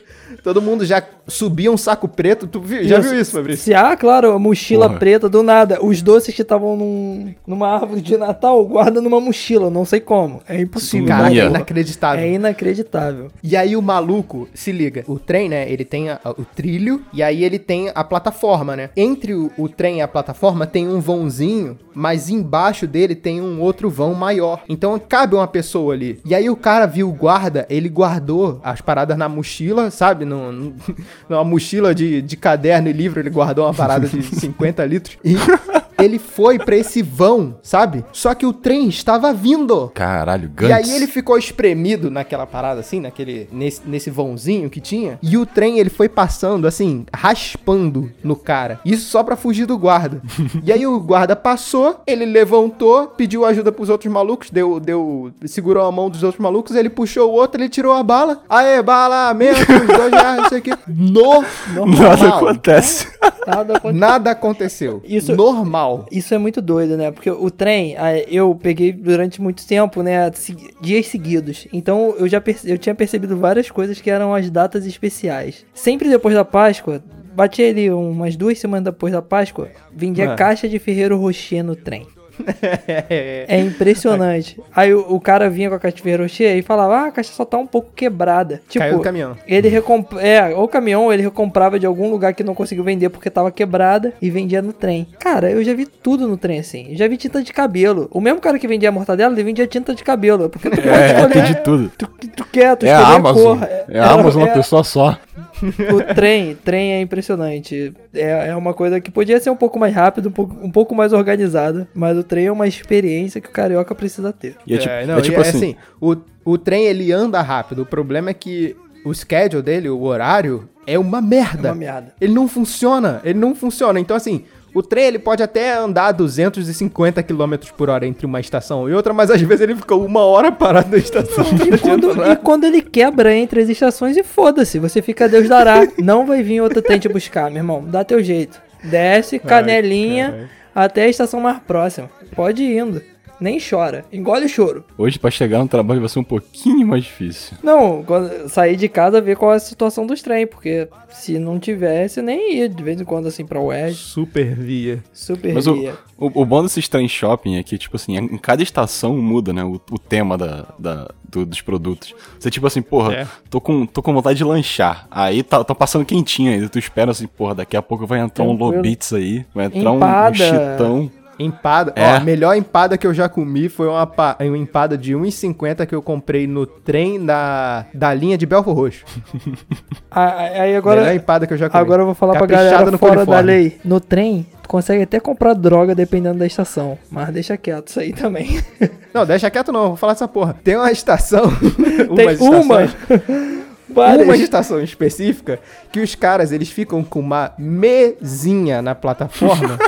Todo mundo já subia um saco preto. Tu viu- já viu isso, Fabrício? Se há, claro, a mochila Porra. preta do nada. Os doces que estavam num- numa árvore de Natal, guarda numa mochila, não sei como. É impossível. Cara, é inacreditável. É inacreditável. E aí o maluco, se liga, o trem, né, ele tem a- o trilho e aí ele tem a plataforma, né? Entre o, o trem e a plataforma tem um vãozinho, mas embaixo dele tem um outro vão maior. Então cabe uma pessoa ali. E aí o cara viu o guarda, ele guardou as paradas na mochila, sabe? No, no- numa mochila de, de caderno e livro, ele guardou uma parada de 50 litros. E ele foi pra esse vão, sabe? Só que o trem estava vindo. Caralho, E Gantz. aí ele ficou espremido naquela parada assim, naquele nesse, nesse vãozinho que tinha, e o trem ele foi passando assim, raspando no cara. Isso só pra fugir do guarda. e aí o guarda passou, ele levantou, pediu ajuda pros outros malucos, deu deu segurou a mão dos outros malucos, ele puxou o outro, ele tirou a bala. Aê, bala, menos dois reais, não sei o que. No, Nada normal. acontece. Nada acontece. Nada aconteceu. Isso- Normal. Isso é muito doido, né? Porque o trem, eu peguei durante muito tempo, né? Dias seguidos. Então eu já perce- eu tinha percebido várias coisas que eram as datas especiais. Sempre depois da Páscoa, bati ali umas duas semanas depois da Páscoa, vendia Ah. caixa de Ferreiro Rocher no trem. É impressionante. Aí o, o cara vinha com a caixa de Ferreiro Rocher e falava: Ah, a caixa só tá um pouco quebrada. Tipo, Caiu do caminhão. ele recomp... É, ou o caminhão ele recomprava de algum lugar que não conseguiu vender porque tava quebrada e vendia no trem. Cara, eu já vi tudo no trem assim. Eu já vi tinta de cabelo. O mesmo cara que vendia mortadela, ele vendia tinta de cabelo. Porque tu pode É, escolher. tem de tudo. Tu, tu quer, tu É a escolher Amazon. cor. É a Amazon, uma é- pessoa só. O trem, trem é impressionante. É, é uma coisa que podia ser um pouco mais rápido, um pouco, um pouco mais organizada. Mas o trem é uma experiência que o carioca precisa ter. E é, tipo, não, é tipo e assim, o, o trem ele anda rápido. O problema é que o schedule dele, o horário, é uma merda. É uma merda. Ele não funciona. Ele não funciona. Então, assim, o trem ele pode até andar a 250 km por hora entre uma estação e outra, mas às vezes ele fica uma hora parado na estação. E quando, e quando ele quebra entre as estações e foda-se, você fica Deus dará. Não vai vir outro trem te buscar, meu irmão. Dá teu jeito. Desce, canelinha, caralho. até a estação mais próxima. Pode ir indo. Nem chora. Engole o choro. hoje pra chegar no trabalho vai ser um pouquinho mais difícil. Não, quando sair de casa, ver qual é a situação dos trem, porque se não tivesse, eu nem ia de vez em quando assim pra West, Super via. super Mas o, ia. o, o bom desses trem shopping é que, tipo assim, em cada estação muda, né, o, o tema da, da- do- dos produtos. Você, tipo assim, porra, É. tô, com, tô com vontade de lanchar. Aí tá, tá passando quentinho ainda, tu espera assim, porra, daqui a pouco vai entrar um Tranquilo. Lobits aí, vai entrar um, um Empada. chitão. Empada. É. Ó, a melhor empada que eu já comi foi uma, uma empada de 1,50 que eu comprei no trem da, da linha de Belfor Roxo. Ah, Aí melhor agora, empada que eu já comi. agora eu vou falar pra Caprichada galera no fora da lei. No trem, tu consegue até comprar droga dependendo da estação, mas deixa quieto isso aí também. Não, deixa quieto não, vou falar essa porra. Tem uma estação. Tem umas uma. Várias. Uma estação específica que os caras eles ficam com uma mesinha na plataforma.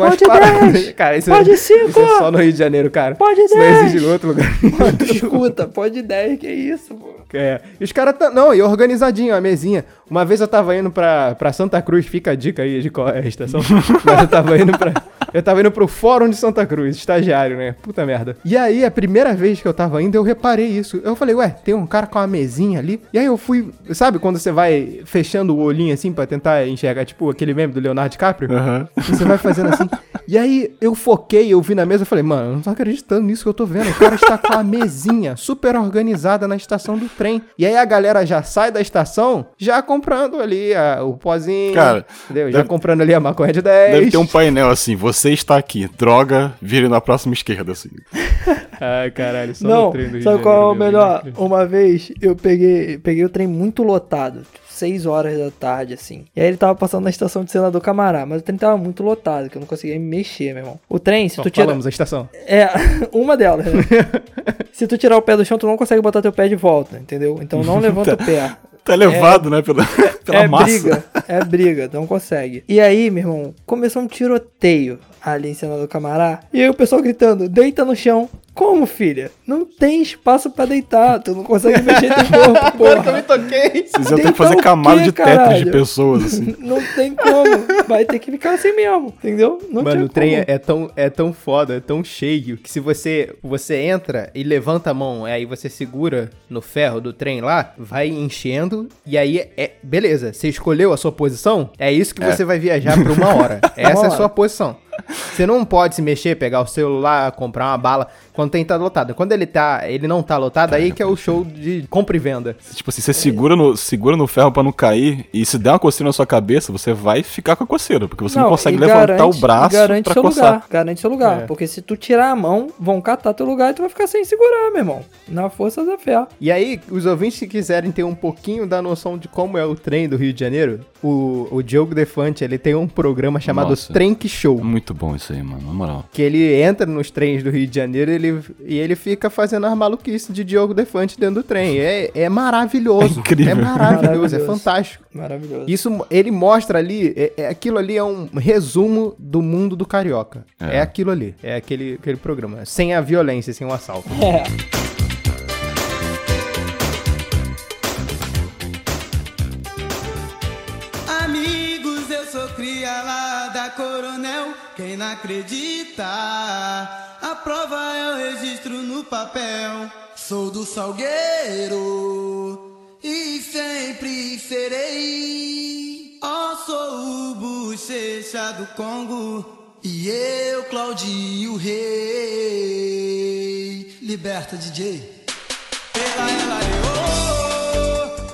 Com as Pode paradas. 10, Cara, isso, pode é, cinco, isso é só no Rio de Janeiro, cara. Pode isso não 10. existe em outro lugar. Tu escuta, pode 10, que isso, pô. É. E os caras tá. Não, e organizadinho a mesinha. Uma vez eu tava indo pra, pra Santa Cruz, fica a dica aí de qual é a estação. Mas eu tava indo pra. Eu tava indo pro Fórum de Santa Cruz, estagiário, né? Puta merda. E aí, a primeira vez que eu tava indo, eu reparei isso. Eu falei, ué, tem um cara com uma mesinha ali. E aí eu fui. Sabe quando você vai fechando o olhinho assim pra tentar enxergar, tipo aquele meme do Leonardo DiCaprio? E você vai fazendo assim. E aí eu foquei, eu vi na mesa, eu falei, mano, eu não tô acreditando nisso que eu tô vendo. O cara está com a mesinha super organizada na estação do trem. E aí a galera já sai da estação, já comprando ali a- o pozinho. Cara, entendeu? Já deve- comprando ali a maconha de 10. Deve ter um painel assim, você está aqui, droga, vire na próxima esquerda, assim. Ai, caralho, só Não, no trem do Rio sabe qual é o melhor? meu? Uma vez eu peguei, peguei o trem muito lotado, 6 horas da tarde, assim. E aí ele tava passando na estação de Senador Camará, mas o trem tava muito lotado, que eu não conseguia me mexer, meu irmão. O trem, se Só tu tira. falamos a estação. É, uma delas, né? se tu tirar o pé do chão, tu não consegue botar teu pé de volta, entendeu? Então não levanta o pé. Tá levado, né, pela, pela é massa. briga, é briga, não consegue. E aí, meu irmão, começou um tiroteio ali em Senador Camará. E aí o pessoal gritando, deita no chão. Como, filha? Não tem espaço pra deitar. Tu não consegue mexer teu corpo, Agora que eu porra. me toquei. Vocês iam ter que fazer camada de Tetris de pessoas, assim. Não tem como. Vai ter que ficar assim mesmo, entendeu? Não Mano, o trem é, é tão, é tão foda, é tão cheio, que se você, você entra e levanta a mão, aí você segura no ferro do trem lá, vai enchendo, e aí é. Beleza, você escolheu a sua posição, é isso que você vai viajar por uma hora. Essa é a sua posição. Você não pode se mexer, pegar o celular, comprar uma bala quando tem tá lotado. Quando ele tá, ele não tá lotado, aí que é o show de compra e venda. Tipo assim, você segura no, segura no ferro pra não cair, e se der uma coceira na sua cabeça, você vai ficar com a coceira, porque você não, consegue e levantar garante- o braço garante pra seu coçar. lugar. Garante seu lugar. É. Porque se tu tirar a mão, vão catar teu lugar e tu vai ficar sem segurar, meu irmão. Na força da fé. E aí, os ouvintes que quiserem ter um pouquinho da noção de como é o trem do Rio de Janeiro, o, o Diogo Defante, ele tem um programa chamado Nossa. Trenk Show. Muito bom isso aí, mano, na moral. Que ele entra nos trens do Rio de Janeiro ele, e ele fica fazendo as maluquices de Diogo Defante dentro do trem. É, é maravilhoso. É incrível. É maravilhoso, é Maravilhoso. fantástico. Maravilhoso. Isso, ele mostra ali, é, é- aquilo ali é um resumo do mundo do carioca. É, É. aquilo ali, é aquele, aquele programa. Sem a violência, sem o assalto. É. acredita, a prova é o registro no papel. Sou do Salgueiro e sempre serei. Ó, sou o bochecha do Congo. E eu, Claudinho Rei. Liberta, DJ. Ela, ela, eu.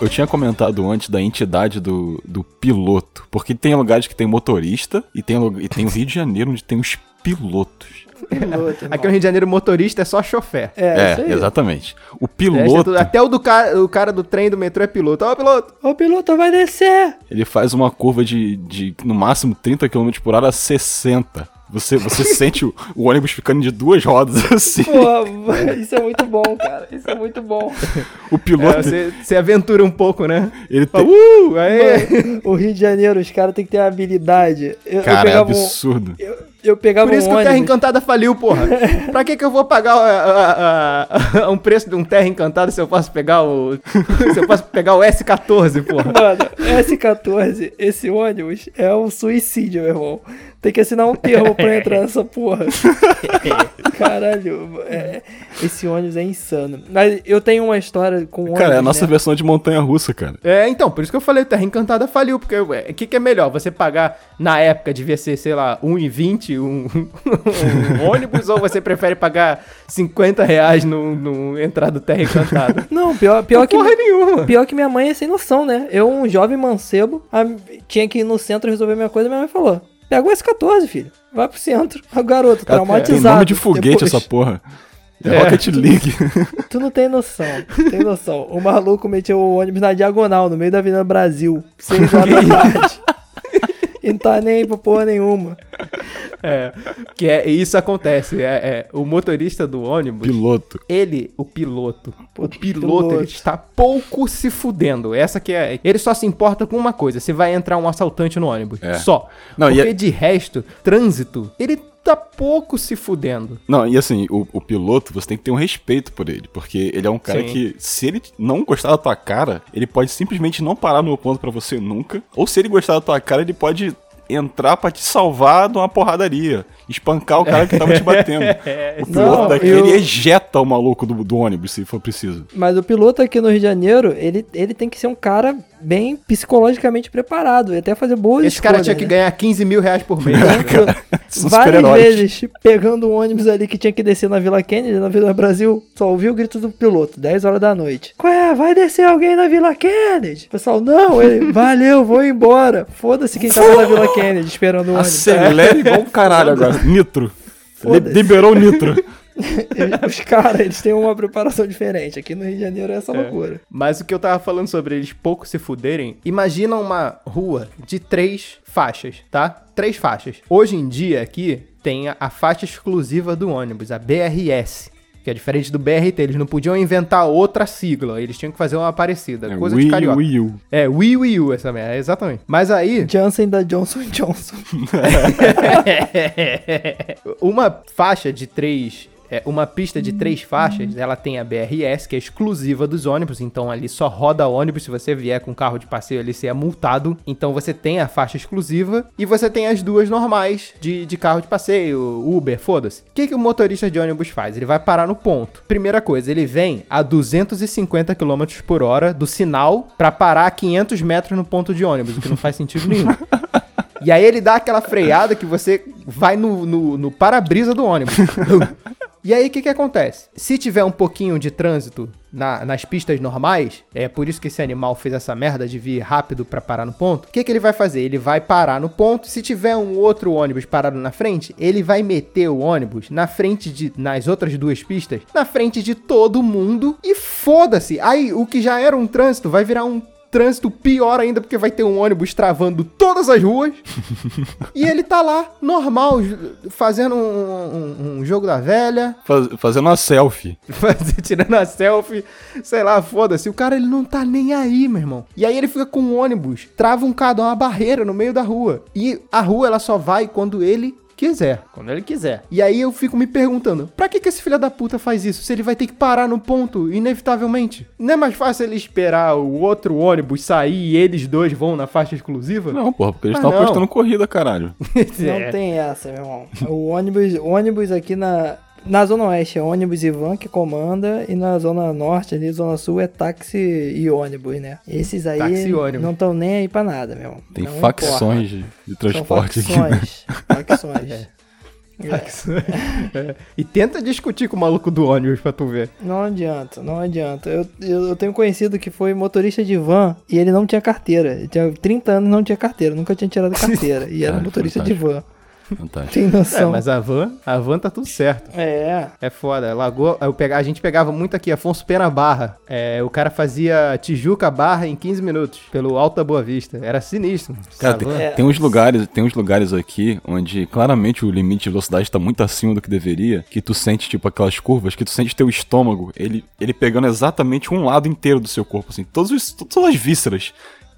Eu tinha comentado antes da entidade do, do piloto, porque tem lugares que tem motorista e tem, e tem o Rio de Janeiro onde tem os pilotos. Piloto. Aqui no Rio de Janeiro, motorista é só chofer. É, isso aí. exatamente. O É, piloto, tudo- até o do cara, o cara do trem do metrô é piloto. Ó, piloto! O piloto vai descer. ele faz uma curva de, de no máximo 30 km por hora a 60. Você, você sente o, o ônibus ficando de duas rodas assim. Pô, isso é muito bom, cara. Isso é muito bom. O É, piloto, você, você aventura um pouco, né? ele tem... Uh, aí. Mano, o Rio de Janeiro, os caras têm que ter habilidade. Eu, eu Cara, é pegava um, absurdo. eu, eu pegava Por isso um que o Terra ônibus. Encantada faliu, porra. pra que que eu vou pagar a- a- a- um preço de um Terra Encantada se eu posso pegar o... se eu posso pegar o S14, porra? Mano, S14, esse ônibus é um suicídio, meu irmão. Tem que assinar um termo pra entrar nessa porra. Caralho, é- esse ônibus é insano. Mas eu tenho uma história com ônibus. Cara, é a nossa né? versão de montanha russa, cara. É, então, por isso que eu falei, Terra Encantada faliu, porque o que, que é melhor? Você pagar, na época, devia ser, sei lá, 1,20 um, um ônibus, ou você prefere pagar 50 reais no, no entrar do Terra Encantada? Não, pior, pior que. Porra nenhuma! Pior que minha mãe é sem noção, né? Eu, um jovem mancebo, a- tinha que ir no centro resolver minha coisa, minha mãe falou: pega o S14, filho. Vai pro centro. O garoto, Cara, traumatizado. tem nome de foguete Depois- essa porra. É, É. Rocket League. Tu não tem noção, tu tem noção. O maluco meteu o ônibus na diagonal, no meio da Avenida Brasil, 6 horas da tarde. E não tá nem pra porra nenhuma. É, que é, isso acontece, é, é, o motorista do ônibus... Piloto. Ele, o piloto, o Puta, piloto, ele piloto. está pouco se fudendo. Essa que é. Ele só se importa com uma coisa: se vai entrar um assaltante no ônibus. É. Só. Não, e Porque é- de resto, trânsito, ele tá pouco se fudendo. Não, e assim, o, o piloto, você tem que ter um respeito por ele. Porque ele é um cara Sim. que, se ele não gostar da tua cara, ele pode simplesmente não parar no ponto pra você nunca. Ou se ele gostar da tua cara, ele pode entrar pra te salvar de uma porradaria. Espancar o cara que tava te batendo. O piloto Não, daquele eu- ejeta o maluco do, do ônibus, se for preciso. Mas o piloto aqui no Rio de Janeiro, ele, ele tem que ser um cara bem psicologicamente preparado e até fazer boas Esse cara tinha escolhas, que né? ganhar 15 mil reais por mês. São Várias super-heróis. vezes pegando um ônibus ali que tinha que descer na Vila Kennedy, na Vila Brasil, só ouviu o grito do piloto, 10 horas da noite. Qual é? Vai descer alguém na Vila Kennedy? O pessoal, não, ele, valeu, vou embora. Foda-se quem tava na Vila Kennedy esperando o ônibus. Acelere igual o caralho agora. Nitro. Liberou nitro. Os caras, eles têm uma preparação diferente. Aqui no Rio de Janeiro é essa loucura. Mas o que eu tava falando sobre eles pouco se fuderem, imagina uma rua de três faixas, tá? Três faixas. Hoje em dia aqui tem a, a faixa exclusiva do ônibus, a BRS. Que é diferente do BRT, eles não podiam inventar outra sigla, eles tinham que fazer uma parecida, É, coisa Wii, de carioca. Wii U. É, Wii Wii U essa merda, exatamente. Mas aí, Jansen da Johnson Johnson. uma faixa de três é, uma pista de três faixas, ela tem a BRS, que é exclusiva dos ônibus, então ali só roda ônibus. Se você vier com carro de passeio ali, você é multado. Então você tem a faixa exclusiva e você tem as duas normais de, de carro de passeio, Uber, foda-se. O que, que o motorista de ônibus faz? Ele vai parar no ponto. Primeira coisa, ele vem a 250 km por hora do sinal pra parar a 500 metros no ponto de ônibus, o que não faz sentido nenhum. E aí ele dá aquela freada que você vai no, no, no para-brisa do ônibus. E aí, o que, que acontece? Se tiver um pouquinho de trânsito na- nas pistas normais, é por isso que esse animal fez essa merda de vir rápido pra parar no ponto. O que, que ele vai fazer? Ele vai parar no ponto. Se tiver um outro ônibus parado na frente, ele vai meter o ônibus na frente de. nas outras duas pistas, na frente de todo mundo e foda-se. Aí, o que já era um trânsito vai virar um trânsito pior ainda, porque vai ter um ônibus travando todas as ruas. e ele tá lá, normal, fazendo um, um- um jogo da velha, Faz- fazendo uma selfie. tirando a selfie, sei lá, foda-se. O cara, ele não tá nem aí, meu irmão. E aí ele fica com um ônibus, travancado, uma barreira no meio da rua. E a rua, ela só vai quando ele quiser. Quando ele quiser. E aí eu fico me perguntando, pra que que esse filho da puta faz isso? Se ele vai ter que parar no ponto, inevitavelmente. Não é mais fácil ele esperar o outro ônibus sair e eles dois vão na faixa exclusiva? Não, porra, porque eles Ah, estão não. apostando corrida, caralho. Não É. tem essa, meu irmão. O ônibus, o ônibus aqui na, na Zona Oeste é ônibus e van que comanda, e na Zona Norte, ali, Zona Sul, é táxi e ônibus, né? Esses aí Táxi e ônibus. não estão nem aí pra nada, meu. Tem Não facções de, de importa. São transporte aqui. né? facções. Facções. É. E tenta discutir com o maluco do ônibus pra tu ver. Não adianta, não adianta. Eu, eu, eu tenho conhecido que foi motorista de van e ele não tinha carteira. Ele tinha 30 anos e não tinha carteira, nunca tinha tirado carteira. E era Ah, motorista de fantástico. van. Fantástico. Tem É, noção? mas a van, a van tá tudo certo. É. É foda. Lagoa, eu pega, a gente pegava muito aqui, Afonso Pena Barra. É, o cara fazia Tijuca Barra em 15 minutos, pelo Alta Boa Vista. Era sinistro. Cara, tem, É. tem uns lugares, tem uns lugares aqui onde claramente o limite de velocidade tá muito acima do que deveria, que tu sente tipo aquelas curvas, que tu sente teu estômago, ele ele pegando exatamente um lado inteiro do seu corpo assim, todos os, todas as vísceras,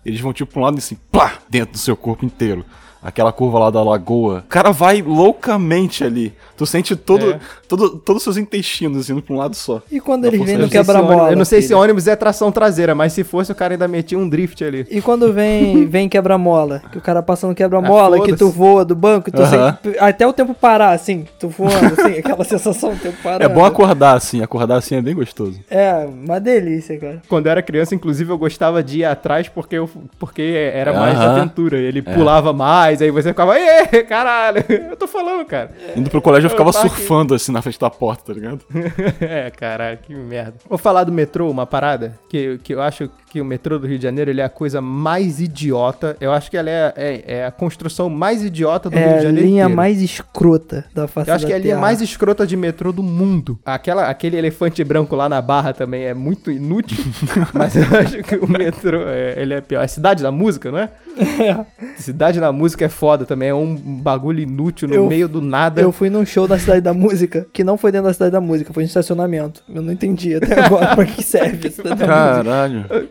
eles vão tipo pra um lado e assim, plá, dentro do seu corpo inteiro. Aquela curva lá da lagoa. O cara vai loucamente ali. Tu sente todo, É. todo, todos os seus intestinos indo pra um lado só. E quando eles vêm da no Eu não sei se quebra-mola? ônibus- Eu não sei se ônibus é tração traseira, mas se fosse, o cara ainda metia um drift ali. E quando vem, vem quebra-mola? Que o cara passa no quebra-mola, Ah, que tu voa do banco, tu Aham. assim, até o tempo parar, assim, tu voando, assim, aquela sensação do tempo parando. É bom acordar assim, acordar assim é bem gostoso. É, uma delícia, cara. Quando eu era criança, inclusive, eu gostava de ir atrás porque, eu, porque era mais Aham. aventura. Ele pulava mais, aí você ficava, Ê, caralho, eu tô falando, cara. Indo pro colégio eu ficava aqui. surfando assim na frente da porta, tá ligado? é, caralho, que merda. Vou falar do metrô, uma parada, que, que eu acho que o metrô do Rio de Janeiro ele é a coisa mais idiota. Eu acho que ela é, é, é a construção mais idiota do Rio É de a Janeiro. linha inteiro. mais escrota da face Eu acho da que é a linha mais escrota de metrô do mundo. Aquela, aquele elefante branco lá na barra também é muito inútil. mas eu acho que o metrô, é, ele é pior. É Cidade da Música, não é? Cidade da Música é foda também. É um bagulho inútil no Eu- meio do nada. Eu fui num show da Cidade da Música, que não foi dentro da Cidade da Música, foi no estacionamento. Eu não entendi até agora pra que serve a Cidade da Música. Caralho.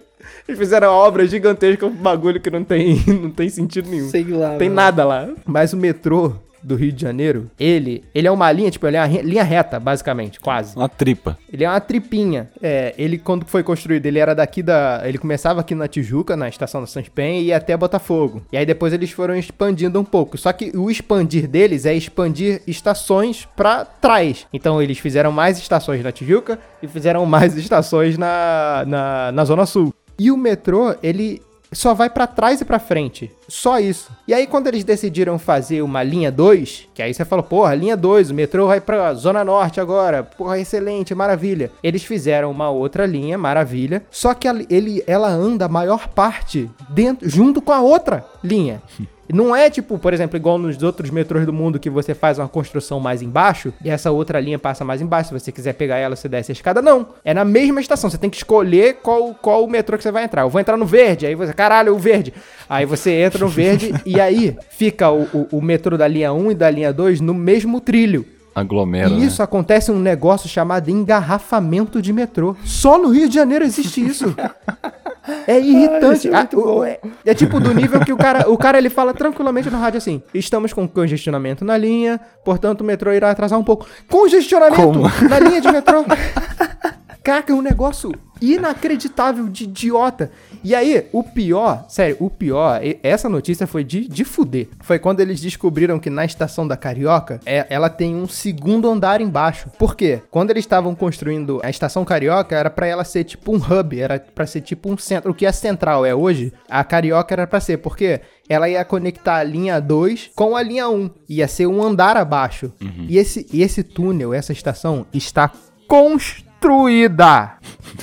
Eles fizeram uma obra gigantesca com um bagulho que não tem, não tem sentido nenhum. Sei lá. Tem mano. nada lá. Mas o metrô do Rio de Janeiro, ele, ele é uma linha, tipo, ele é uma re- linha reta, basicamente, quase. Uma tripa. Ele é uma tripinha. É, ele, quando foi construído, ele era daqui da. Ele começava aqui na Tijuca, na estação da Sanspen, e ia até Botafogo. E aí depois eles foram expandindo um pouco. Só que o expandir deles é expandir estações pra trás. Então eles fizeram mais estações na Tijuca e fizeram mais estações na, na, na Zona Sul. E o metrô, ele só vai pra trás e pra frente. Só isso. E aí, quando eles decidiram fazer uma linha 2, que aí você falou, porra, linha 2, o metrô vai pra Zona Norte agora. Porra, excelente, maravilha. Eles fizeram uma outra linha, maravilha. Só que ele, ela anda a maior parte dentro, junto com a outra linha. Não é tipo, por exemplo, igual nos outros metrôs do mundo que você faz uma construção mais embaixo e essa outra linha passa mais embaixo. Se você quiser pegar ela, você desce a escada. Não. É na mesma estação. Você tem que escolher qual, qual o metrô que você vai entrar. Eu vou entrar no verde. Aí você, caralho, o verde. Aí você entra no verde e aí fica o, o, o metrô da linha 1 e da linha 2 no mesmo trilho. Aglomera. E isso acontece um negócio chamado engarrafamento de metrô. Só no Rio de Janeiro existe isso. É irritante. é Ah, muito o- é, é tipo do nível que o cara, o cara ele fala tranquilamente no rádio assim: estamos com congestionamento na linha, portanto o metrô irá atrasar um pouco. Congestionamento Como? na linha de metrô. Caraca, é um negócio inacreditável de idiota. E aí, o pior, sério, o pior, essa notícia foi de, de fuder. Foi quando eles descobriram que na estação da Carioca, é- ela tem um segundo andar embaixo. Por quê? Quando eles estavam construindo a estação Carioca, era pra ela ser tipo um hub, era pra ser tipo um centro. O que a central é hoje, a Carioca era pra ser. Por quê? Ela ia conectar a linha 2 com a linha 1. Ia ser um andar abaixo. E, esse, e esse túnel, essa estação, está construída.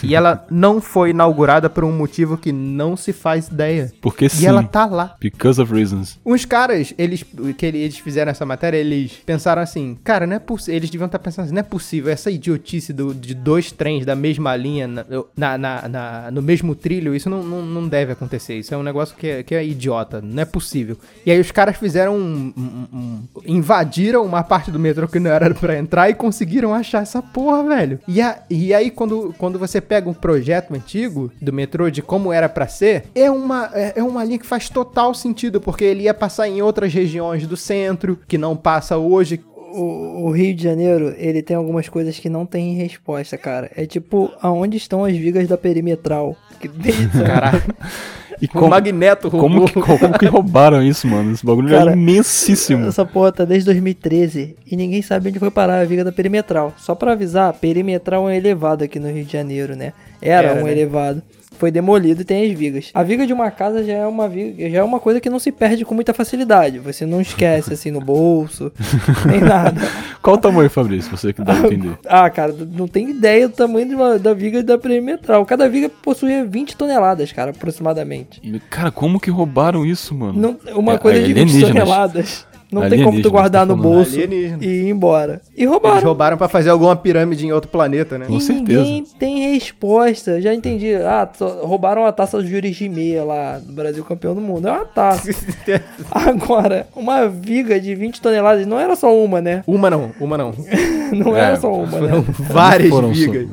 E ela não foi inaugurada por um motivo que não se faz ideia. Porque E sim. ela tá lá. Because of reasons. Uns caras, eles que ele- eles fizeram essa matéria, eles pensaram assim, cara, não é possível. Eles deviam estar pensando assim, não é possível essa idiotice do- de dois trens da mesma linha na, na- na- na- no mesmo trilho, isso não, não, não deve acontecer. Isso é um negócio que é, que é idiota, não é possível. E aí os caras fizeram um, um- um- invadiram uma parte do metrô que não era pra entrar e conseguiram achar essa porra, velho. E, a- e aí quando, quando você pega um projeto antigo do metrô de como era pra ser, é uma, é, é uma linha que faz total sentido, porque ele ia passar em outras regiões do centro, que não passa hoje. O, o Rio de Janeiro, ele tem algumas coisas que não tem resposta, cara. É tipo, aonde estão as vigas da perimetral? Que desde Caralho. E O Magneto roubou. como, que, como que roubaram isso, mano? Esse bagulho Cara, é imensíssimo. Essa porra tá desde 2013 e ninguém sabe onde foi parar a viga da perimetral. Só pra avisar, perimetral é um elevado aqui no Rio de Janeiro, né? Era, Era, um né? elevado. Foi demolido e tem as vigas. A viga de uma casa já é uma viga, já é uma coisa que não se perde com muita facilidade. Você não esquece assim no bolso, nem nada. Qual o tamanho, Fabrício? Você que deve entender. Ah, cara, não tem ideia do tamanho de uma- da viga da perimetral. Cada viga possuía 20 toneladas, cara, aproximadamente. Cara, como que roubaram isso, mano? Não, uma É, coisa de 20 alienígenas. toneladas. Não tem como tu Alienígenas, guardar tá no bolso Alienígena. e ir embora. E Eles roubaram. roubaram pra fazer alguma pirâmide em outro planeta, né? Com E certeza. ninguém tem resposta. Já entendi. Ah, roubaram a taça do Juris de Meia lá do Brasil campeão do mundo. É uma taça. Agora, uma viga de 20 toneladas, não era só uma, né? Uma não, uma não. Não É, era só uma, Foram né? várias Foram só- vigas.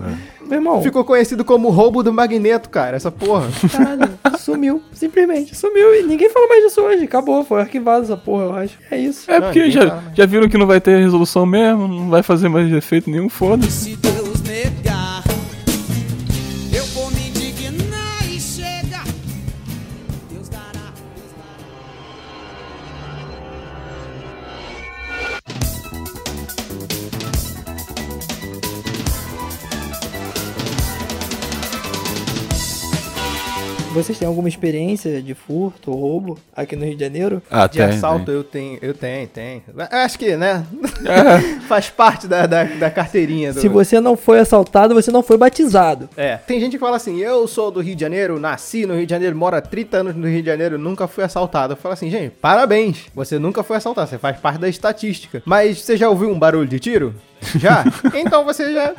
Meu irmão, Ficou conhecido como roubo do Magneto, cara, essa porra. caralho, sumiu. Simplesmente sumiu e ninguém falou mais disso hoje. Acabou, foi arquivado essa porra, eu acho. É isso. É Não, porque já, fala, já viram que não vai ter resolução mesmo, não vai fazer mais efeito nenhum, foda-se. Vocês têm alguma experiência de furto ou roubo aqui no Rio de Janeiro? Ah, De assalto eu tenho, eu tenho, tenho. Eu Acho que, né? Faz parte da, da, da carteirinha. Do... Se você não foi assaltado, você não foi batizado. É, tem gente que fala assim, eu sou do Rio de Janeiro, nasci no Rio de Janeiro, moro há 30 anos no Rio de Janeiro, nunca fui assaltado. Eu falo assim, gente, parabéns, você nunca foi assaltado, você faz parte da estatística. Mas você já ouviu um barulho de tiro? Já? então você já...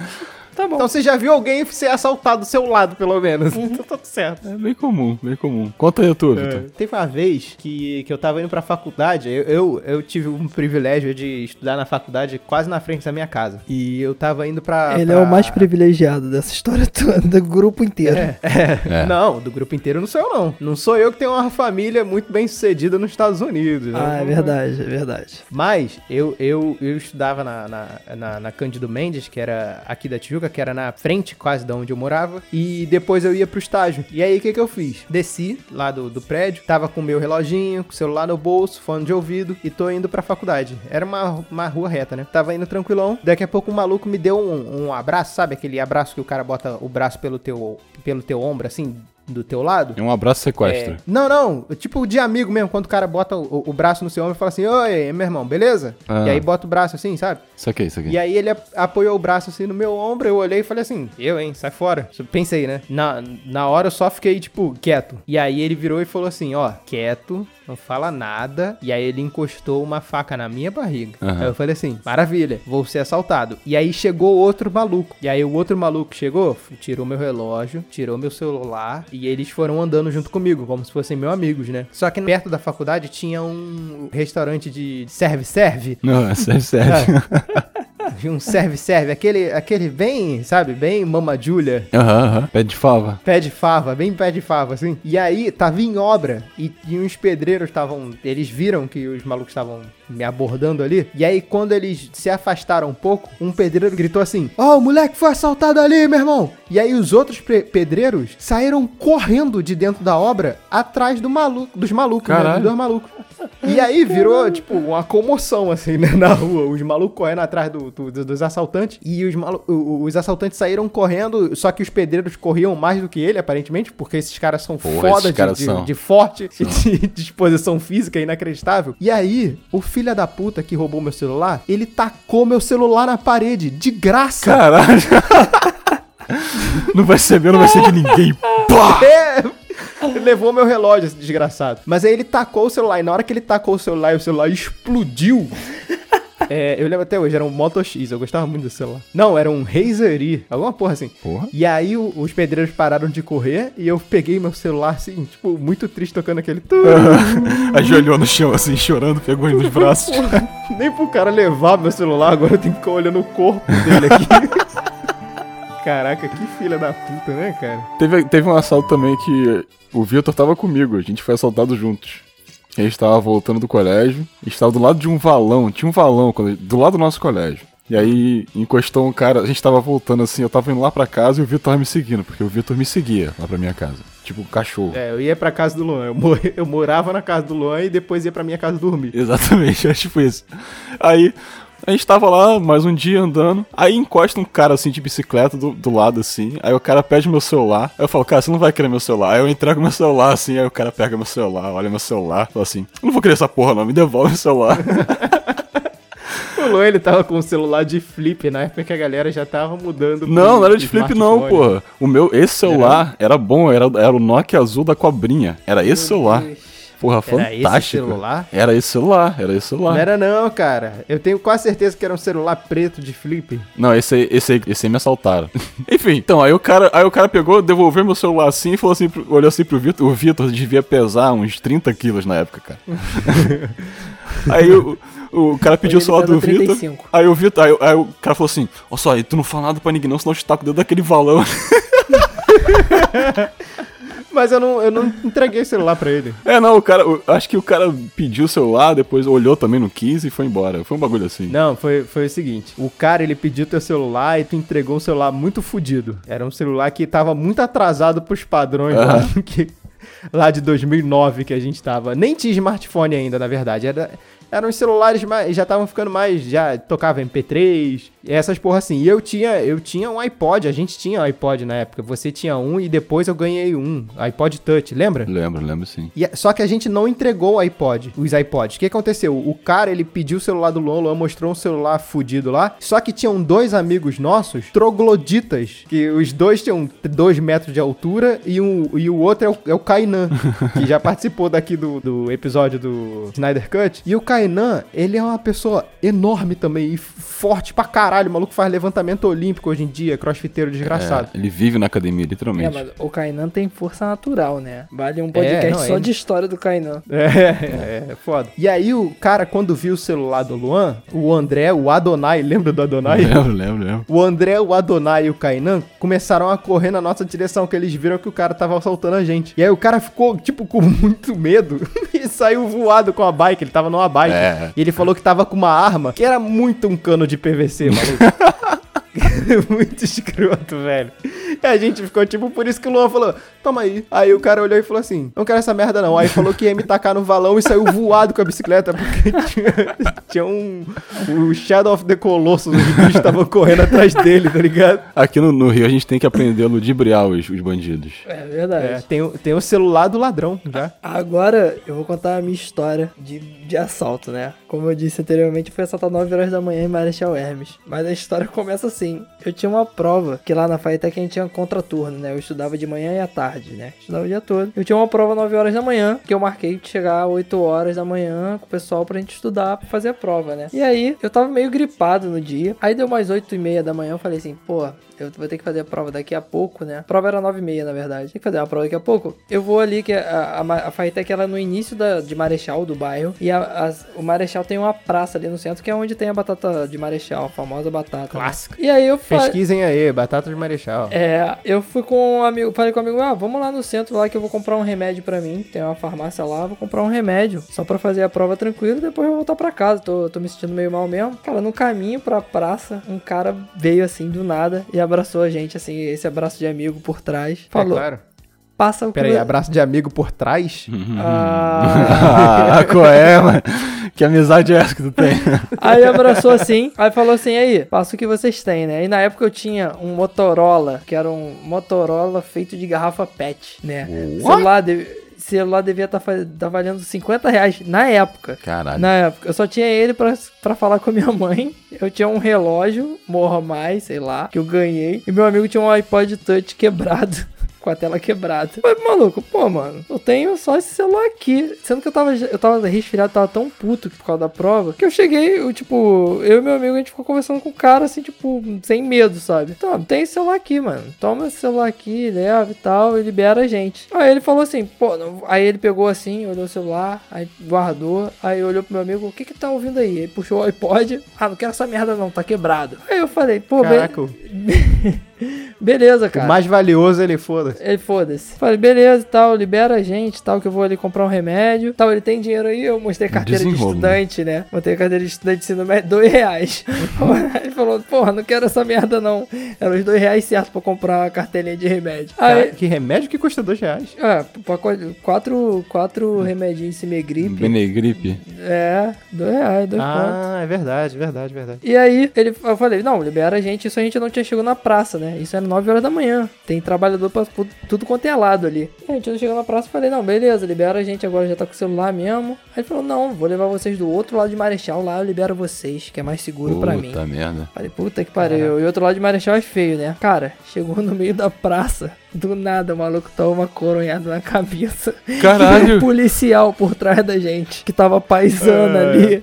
Tá bom. Então você já viu alguém ser assaltado do seu lado, pelo menos. Então tá tudo certo. É bem comum, bem comum. Conta aí a tua, Vitor. Teve uma vez que, que eu tava indo pra faculdade, eu, eu, eu tive um privilégio de estudar na faculdade quase na frente da minha casa. E eu tava indo pra... Ele pra- é o mais privilegiado dessa história toda, do grupo inteiro. É, é. É. Não, do grupo inteiro não sou eu, não. Não sou eu que tenho uma família muito bem sucedida nos Estados Unidos. né? Ah, é verdade, é verdade. Mas eu, eu, eu estudava na, na, na, na Cândido Mendes, que era aqui da Tijuca, que era na frente quase de onde eu morava. E depois eu ia pro estágio. E aí o que, que eu fiz? Desci lá do, do prédio, tava com o meu reloginho, com o celular no bolso, fone de ouvido e tô indo pra faculdade. Era uma, uma rua reta, né? Tava indo tranquilão. Daqui a pouco um maluco me deu um, um abraço, sabe? Aquele abraço que o cara bota o braço pelo teu, pelo teu ombro, assim, do teu lado. É um abraço sequestro. É, não, não, tipo de amigo mesmo, quando o cara bota o, o braço no seu ombro e fala assim, oi, meu irmão, beleza? Ah. E aí bota o braço assim, sabe? Isso aqui, isso aqui. E aí ele ap- apoiou o braço assim no meu ombro, eu olhei e falei assim, eu, hein, sai fora. Pensei, né? Na, na hora eu só fiquei, tipo, quieto. E aí ele virou e falou assim, ó, quieto, não fala nada. E aí ele encostou uma faca na minha barriga. Aham. Aí eu falei assim, maravilha, vou ser assaltado. E aí chegou outro maluco. E aí o outro maluco chegou, tirou meu relógio, tirou meu celular e eles foram andando junto comigo, como se fossem meus amigos, né? Só que perto da faculdade tinha um restaurante de serve-serve. Não, é sério. Um serve-serve, aquele, aquele bem, sabe, bem mama Julia. Aham, aham. Pé de fava. Pé de fava, bem pé de fava, assim. E aí, tava em obra. E, e uns pedreiros estavam. Eles viram que os malucos estavam me abordando ali. E aí, quando eles se afastaram um pouco, um pedreiro gritou assim: Ó, o moleque foi assaltado ali, meu irmão. E aí, os outros pe- pedreiros saíram correndo de dentro da obra atrás do maluco, dos malucos, né? Dos dois malucos. E aí virou, tipo, uma comoção, assim, né, na rua. Os malucos correndo atrás do- do- do- dos assaltantes. E os, malu- os assaltantes saíram correndo, só que os pedreiros corriam mais do que ele, aparentemente, porque esses caras são Porra, foda de, caras de- são. de forte, de disposição física inacreditável. E aí, o filho da puta que roubou meu celular, ele tacou meu celular na parede, de graça. Caralho. não vai ser meu, não vai ser de ninguém. Pá! É, ele levou meu relógio, esse desgraçado. Mas aí ele tacou o celular, e na hora que ele tacou o celular e o celular explodiu. É, eu lembro até hoje, era um Moto X, eu gostava muito desse celular. Não, era um Razer E, alguma porra assim. Porra. E aí o- os pedreiros pararam de correr e eu peguei meu celular assim, tipo, muito triste tocando aquele. Ajoelhou no chão assim, chorando, pegou ele nos braços. Nem pro cara levar meu celular, agora eu tenho que ficar olhando o corpo dele aqui. Caraca, que filha da puta, né, cara? Teve, teve um assalto também que o Vitor tava comigo, a gente foi assaltado juntos. A gente tava voltando do colégio, a gente tava do lado de um valão, tinha um valão do lado do nosso colégio. E aí encostou um cara, a gente tava voltando assim, eu tava indo lá pra casa e o Vitor tava me seguindo, porque o Vitor me seguia lá pra minha casa. Tipo, um cachorro. É, eu ia pra casa do Luan. Eu, mor- eu morava na casa do Luan e depois ia pra minha casa dormir. Exatamente, é tipo isso. Aí a gente tava lá mais um dia andando, aí encosta um cara assim de bicicleta do, do lado assim, aí o cara pede meu celular, aí eu falo, cara, você não vai querer meu celular. Aí eu entrego meu celular assim, aí o cara pega meu celular, olha meu celular, fala assim, eu não vou querer essa porra não, me devolve meu celular. O Luan, ele tava com o celular de flip na época que a galera já tava mudando. não, não era de flip não, porra. O meu, esse celular era bom, era, era o Nokia azul da cobrinha, era esse celular. Porra, Era esse fantástico. celular? Era esse celular, era esse celular. Não era não, cara. Eu tenho quase certeza que era um celular preto de flip. Não, esse aí, esse aí, esse aí me assaltaram. Enfim, então, aí o cara, aí o cara pegou, devolveu meu celular assim e falou assim, olhou assim pro Vitor. O Vitor devia pesar uns 30 quilos na época, cara. aí o, o cara pediu o celular do Vitor. 35. Aí o Vitor, aí, aí o cara falou assim: Ó só, aí tu não fala nada pra ninguém não, senão eu te taco dentro daquele valão. Mas eu não, eu não entreguei o celular pra ele. é, não, o cara, o- acho que o cara pediu o celular, depois olhou também, não quis e foi embora. Foi um bagulho assim. Não, foi, foi o seguinte. O cara, ele pediu teu celular e tu entregou um celular muito fudido. Era um celular que tava muito atrasado pros padrões lá, que, lá de 2009 que a gente tava. Nem tinha smartphone ainda, na verdade. Era, eram os celulares mais, já estavam ficando mais, já tocava MP3, essas porra assim. E eu tinha, eu tinha um iPod, a gente tinha um iPod na época. Você tinha um e depois eu ganhei um, iPod Touch, lembra? Lembro, lembro sim. E só que a gente não entregou o iPod, os iPods. O que aconteceu? O cara, ele pediu o celular do Luan, Luan mostrou um celular fudido lá. Só que tinham dois amigos nossos, trogloditas, que os dois tinham 2 metros de altura e, um, e o outro é o, é o Kainan, que já participou daqui do, do episódio do Snyder Cut. E o Kainan, ele é uma pessoa enorme também e forte pra caralho. O maluco faz levantamento olímpico hoje em dia, crossfiteiro desgraçado. É, ele vive na academia, É, literalmente. mas o Kainan tem força natural, né? Vale um podcast não, só ele- de história do Kainan. É, é, é foda. E aí o cara, quando viu o celular do Luan, o André, o Adonai, lembra do Adonai? Lembro, lembro, lembro. O André, o Adonai e o Kainan começaram a correr na nossa direção, que eles viram que o cara tava assaltando a gente. E aí o cara ficou, tipo, com muito medo e saiu voado com a bike. Ele tava numa bike. É. E ele falou que tava com uma arma que era muito um cano de PVC, maluco. muito escroto, velho. E a gente ficou tipo, por isso que o Luan falou, toma aí. Aí o cara olhou e falou assim, não quero essa merda não. Aí falou que ia me tacar no valão e saiu voado com a bicicleta, porque tinha, tinha um... O Shadow of the Colossus, os bichos estavam correndo atrás dele, tá ligado? Aqui no, no Rio a gente tem que aprender a ludibriar os, os bandidos. É verdade. É, tem, o- tem o celular do ladrão já. Agora eu vou contar a minha história de, de assalto, né? Como eu disse anteriormente, eu fui assaltado 9 horas da manhã em Marechal Hermes. Mas a história começa assim. Eu tinha uma prova, que lá na Faetec a gente tinha contraturno, né? Eu estudava de manhã e à tarde. né? Estudava o dia todo. Eu tinha uma prova 9 horas da manhã, que eu marquei de chegar 8 horas da manhã com o pessoal pra gente estudar, pra fazer a prova, né? E aí, eu tava meio gripado no dia. Aí deu mais 8 e meia da manhã, eu falei assim, pô, eu vou ter que fazer a prova daqui a pouco, né? A prova era 9 e meia, na verdade. Tem que fazer a prova daqui a pouco. Eu vou ali, que a, a, a Faitec, ela é no início da, de Marechal, do bairro. E a, as- o Marechal tem uma praça ali no centro, que é onde tem a batata de Marechal, a famosa batata. né? Clássica. E aí eu falei... Pesquisem aí, batata de marechal. É, eu fui com um amigo, falei com um amigo, ah, vamos lá no centro lá que eu vou comprar um remédio pra mim. Tem uma farmácia lá, vou comprar um remédio. Só pra fazer a prova tranquilo e depois eu vou voltar pra casa. Tô, tô me sentindo meio mal mesmo. Cara, no caminho pra praça, um cara veio assim do nada e abraçou a gente, assim, esse abraço de amigo por trás. Falou, É claro. Passa o Peraí, abraço de amigo por trás? Ah, Ah, qual é, mano? Que amizade é essa que tu tem? Aí abraçou assim, aí falou assim, aí, passa o que vocês têm, né? E na época eu tinha um Motorola, que era um Motorola feito de garrafa PET, né? Celular, de- celular devia estar tá valendo 50 reais na época. Caralho. Na época, eu só tinha ele pra, pra falar com a minha mãe. Eu tinha um relógio, morra mais, sei lá, que eu ganhei. E meu amigo tinha um iPod Touch quebrado. Com a tela quebrada. Falei, maluco, pô, mano, eu tenho só esse celular aqui. Sendo que eu tava, eu tava resfriado, tava tão puto por causa da prova, que eu cheguei, eu, tipo, eu e meu amigo, a gente ficou conversando com o cara, assim, tipo, sem medo, sabe? Então, tem esse celular aqui, mano. Toma esse celular aqui, leva e tal, e libera a gente. Aí ele falou assim, pô, não- aí ele pegou assim, olhou o celular, aí guardou, aí olhou pro meu amigo, o que que tá ouvindo aí? Ele puxou o iPod, ah, não quero essa merda não, tá quebrado. Aí eu falei, pô, Caraca, o beleza, cara. mais valioso ele foda. Ele foda-se. Falei, beleza e tal, libera a gente e tal, que eu vou ali comprar um remédio. Tal, ele tem dinheiro aí, eu mostrei carteira de Desenrolo, estudante, né? Mostrei carteira de estudante de ensino médio, dois reais. ele falou, porra, não quero essa merda não. Eram os dois reais certos pra comprar uma cartelinha de remédio. Cara, Aí, que remédio que custa dois reais? é, pacote- quatro, quatro remedinhos Cimegripe. Benegripe. É, dois reais, dois contos. Ah, é verdade, verdade, verdade. E aí, ele, eu falei, não, libera a gente, isso a gente não tinha chegado na praça, né? Isso era 9 horas da manhã. Tem trabalhador pra tudo quanto é lado ali. E a gente chegou na praça, eu falei, não, beleza, libera a gente, agora já tá com o celular mesmo. Aí ele falou, não, vou levar vocês do outro lado de Marechal, lá eu libero vocês, que é mais seguro pra mim. Puta merda. Falei, puta que pariu. E outro lado de Marechal é feio, né? Cara, chegou no meio da praça. Do nada, o maluco toma uma coronhada na cabeça. Caralho. E um policial por trás da gente, que tava paisando É. ali.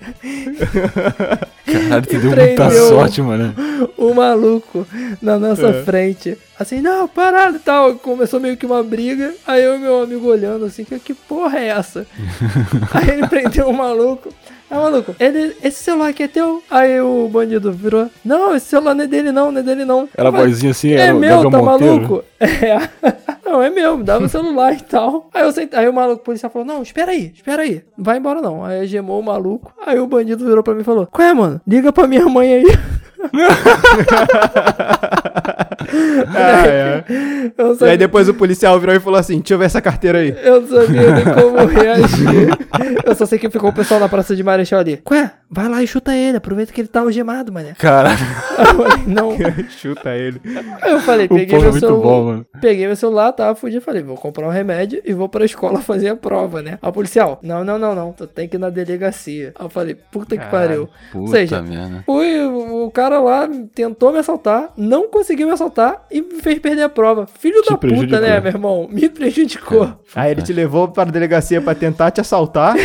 Caralho, tu deu muita sorte, mano. o maluco na nossa É. frente. Assim, não, parado e tal. Começou meio que uma briga. Aí eu e meu amigo olhando assim, que, que porra é essa? aí ele prendeu o maluco. Aí, maluco, ele, esse celular aqui é teu? Aí o bandido virou, não, esse celular não é dele não, não é dele não. Era vozinha assim, é era o meu, tá Monteiro. maluco? É. Não, é meu, me dava o celular e tal. Aí, eu sent... aí o maluco o policial falou: Não, espera aí, espera aí. Não vai embora não. Aí gemou o maluco. Aí o bandido virou pra mim e falou: Qual é, mano? Liga pra minha mãe aí. Ah, é. Eu não E aí sabia, depois o policial virou e falou assim: Deixa eu ver essa carteira aí. eu não sabia nem como reagir. Eu só sei que ficou o pessoal na praça de Marechal ali. Qual Vai lá e chuta ele. Aproveita que ele tá algemado, mané. Falei, não. Chuta ele. Aí eu falei, o peguei povo é meu muito celular. bom, mano. Peguei meu celular, tava fudido. Falei, vou comprar um remédio e vou pra escola fazer a prova, né? Aí o policial, não, não, não, não. Tu tem que ir na delegacia. Aí eu falei, puta que Caralho, pariu. Ou Puta seja, merda. fui, o cara lá tentou me assaltar, não conseguiu me assaltar e me fez perder a prova. Filho Te da puta, prejudicou. né, meu irmão? Me prejudicou. Aí ele te levou para a delegacia pra tentar te assaltar.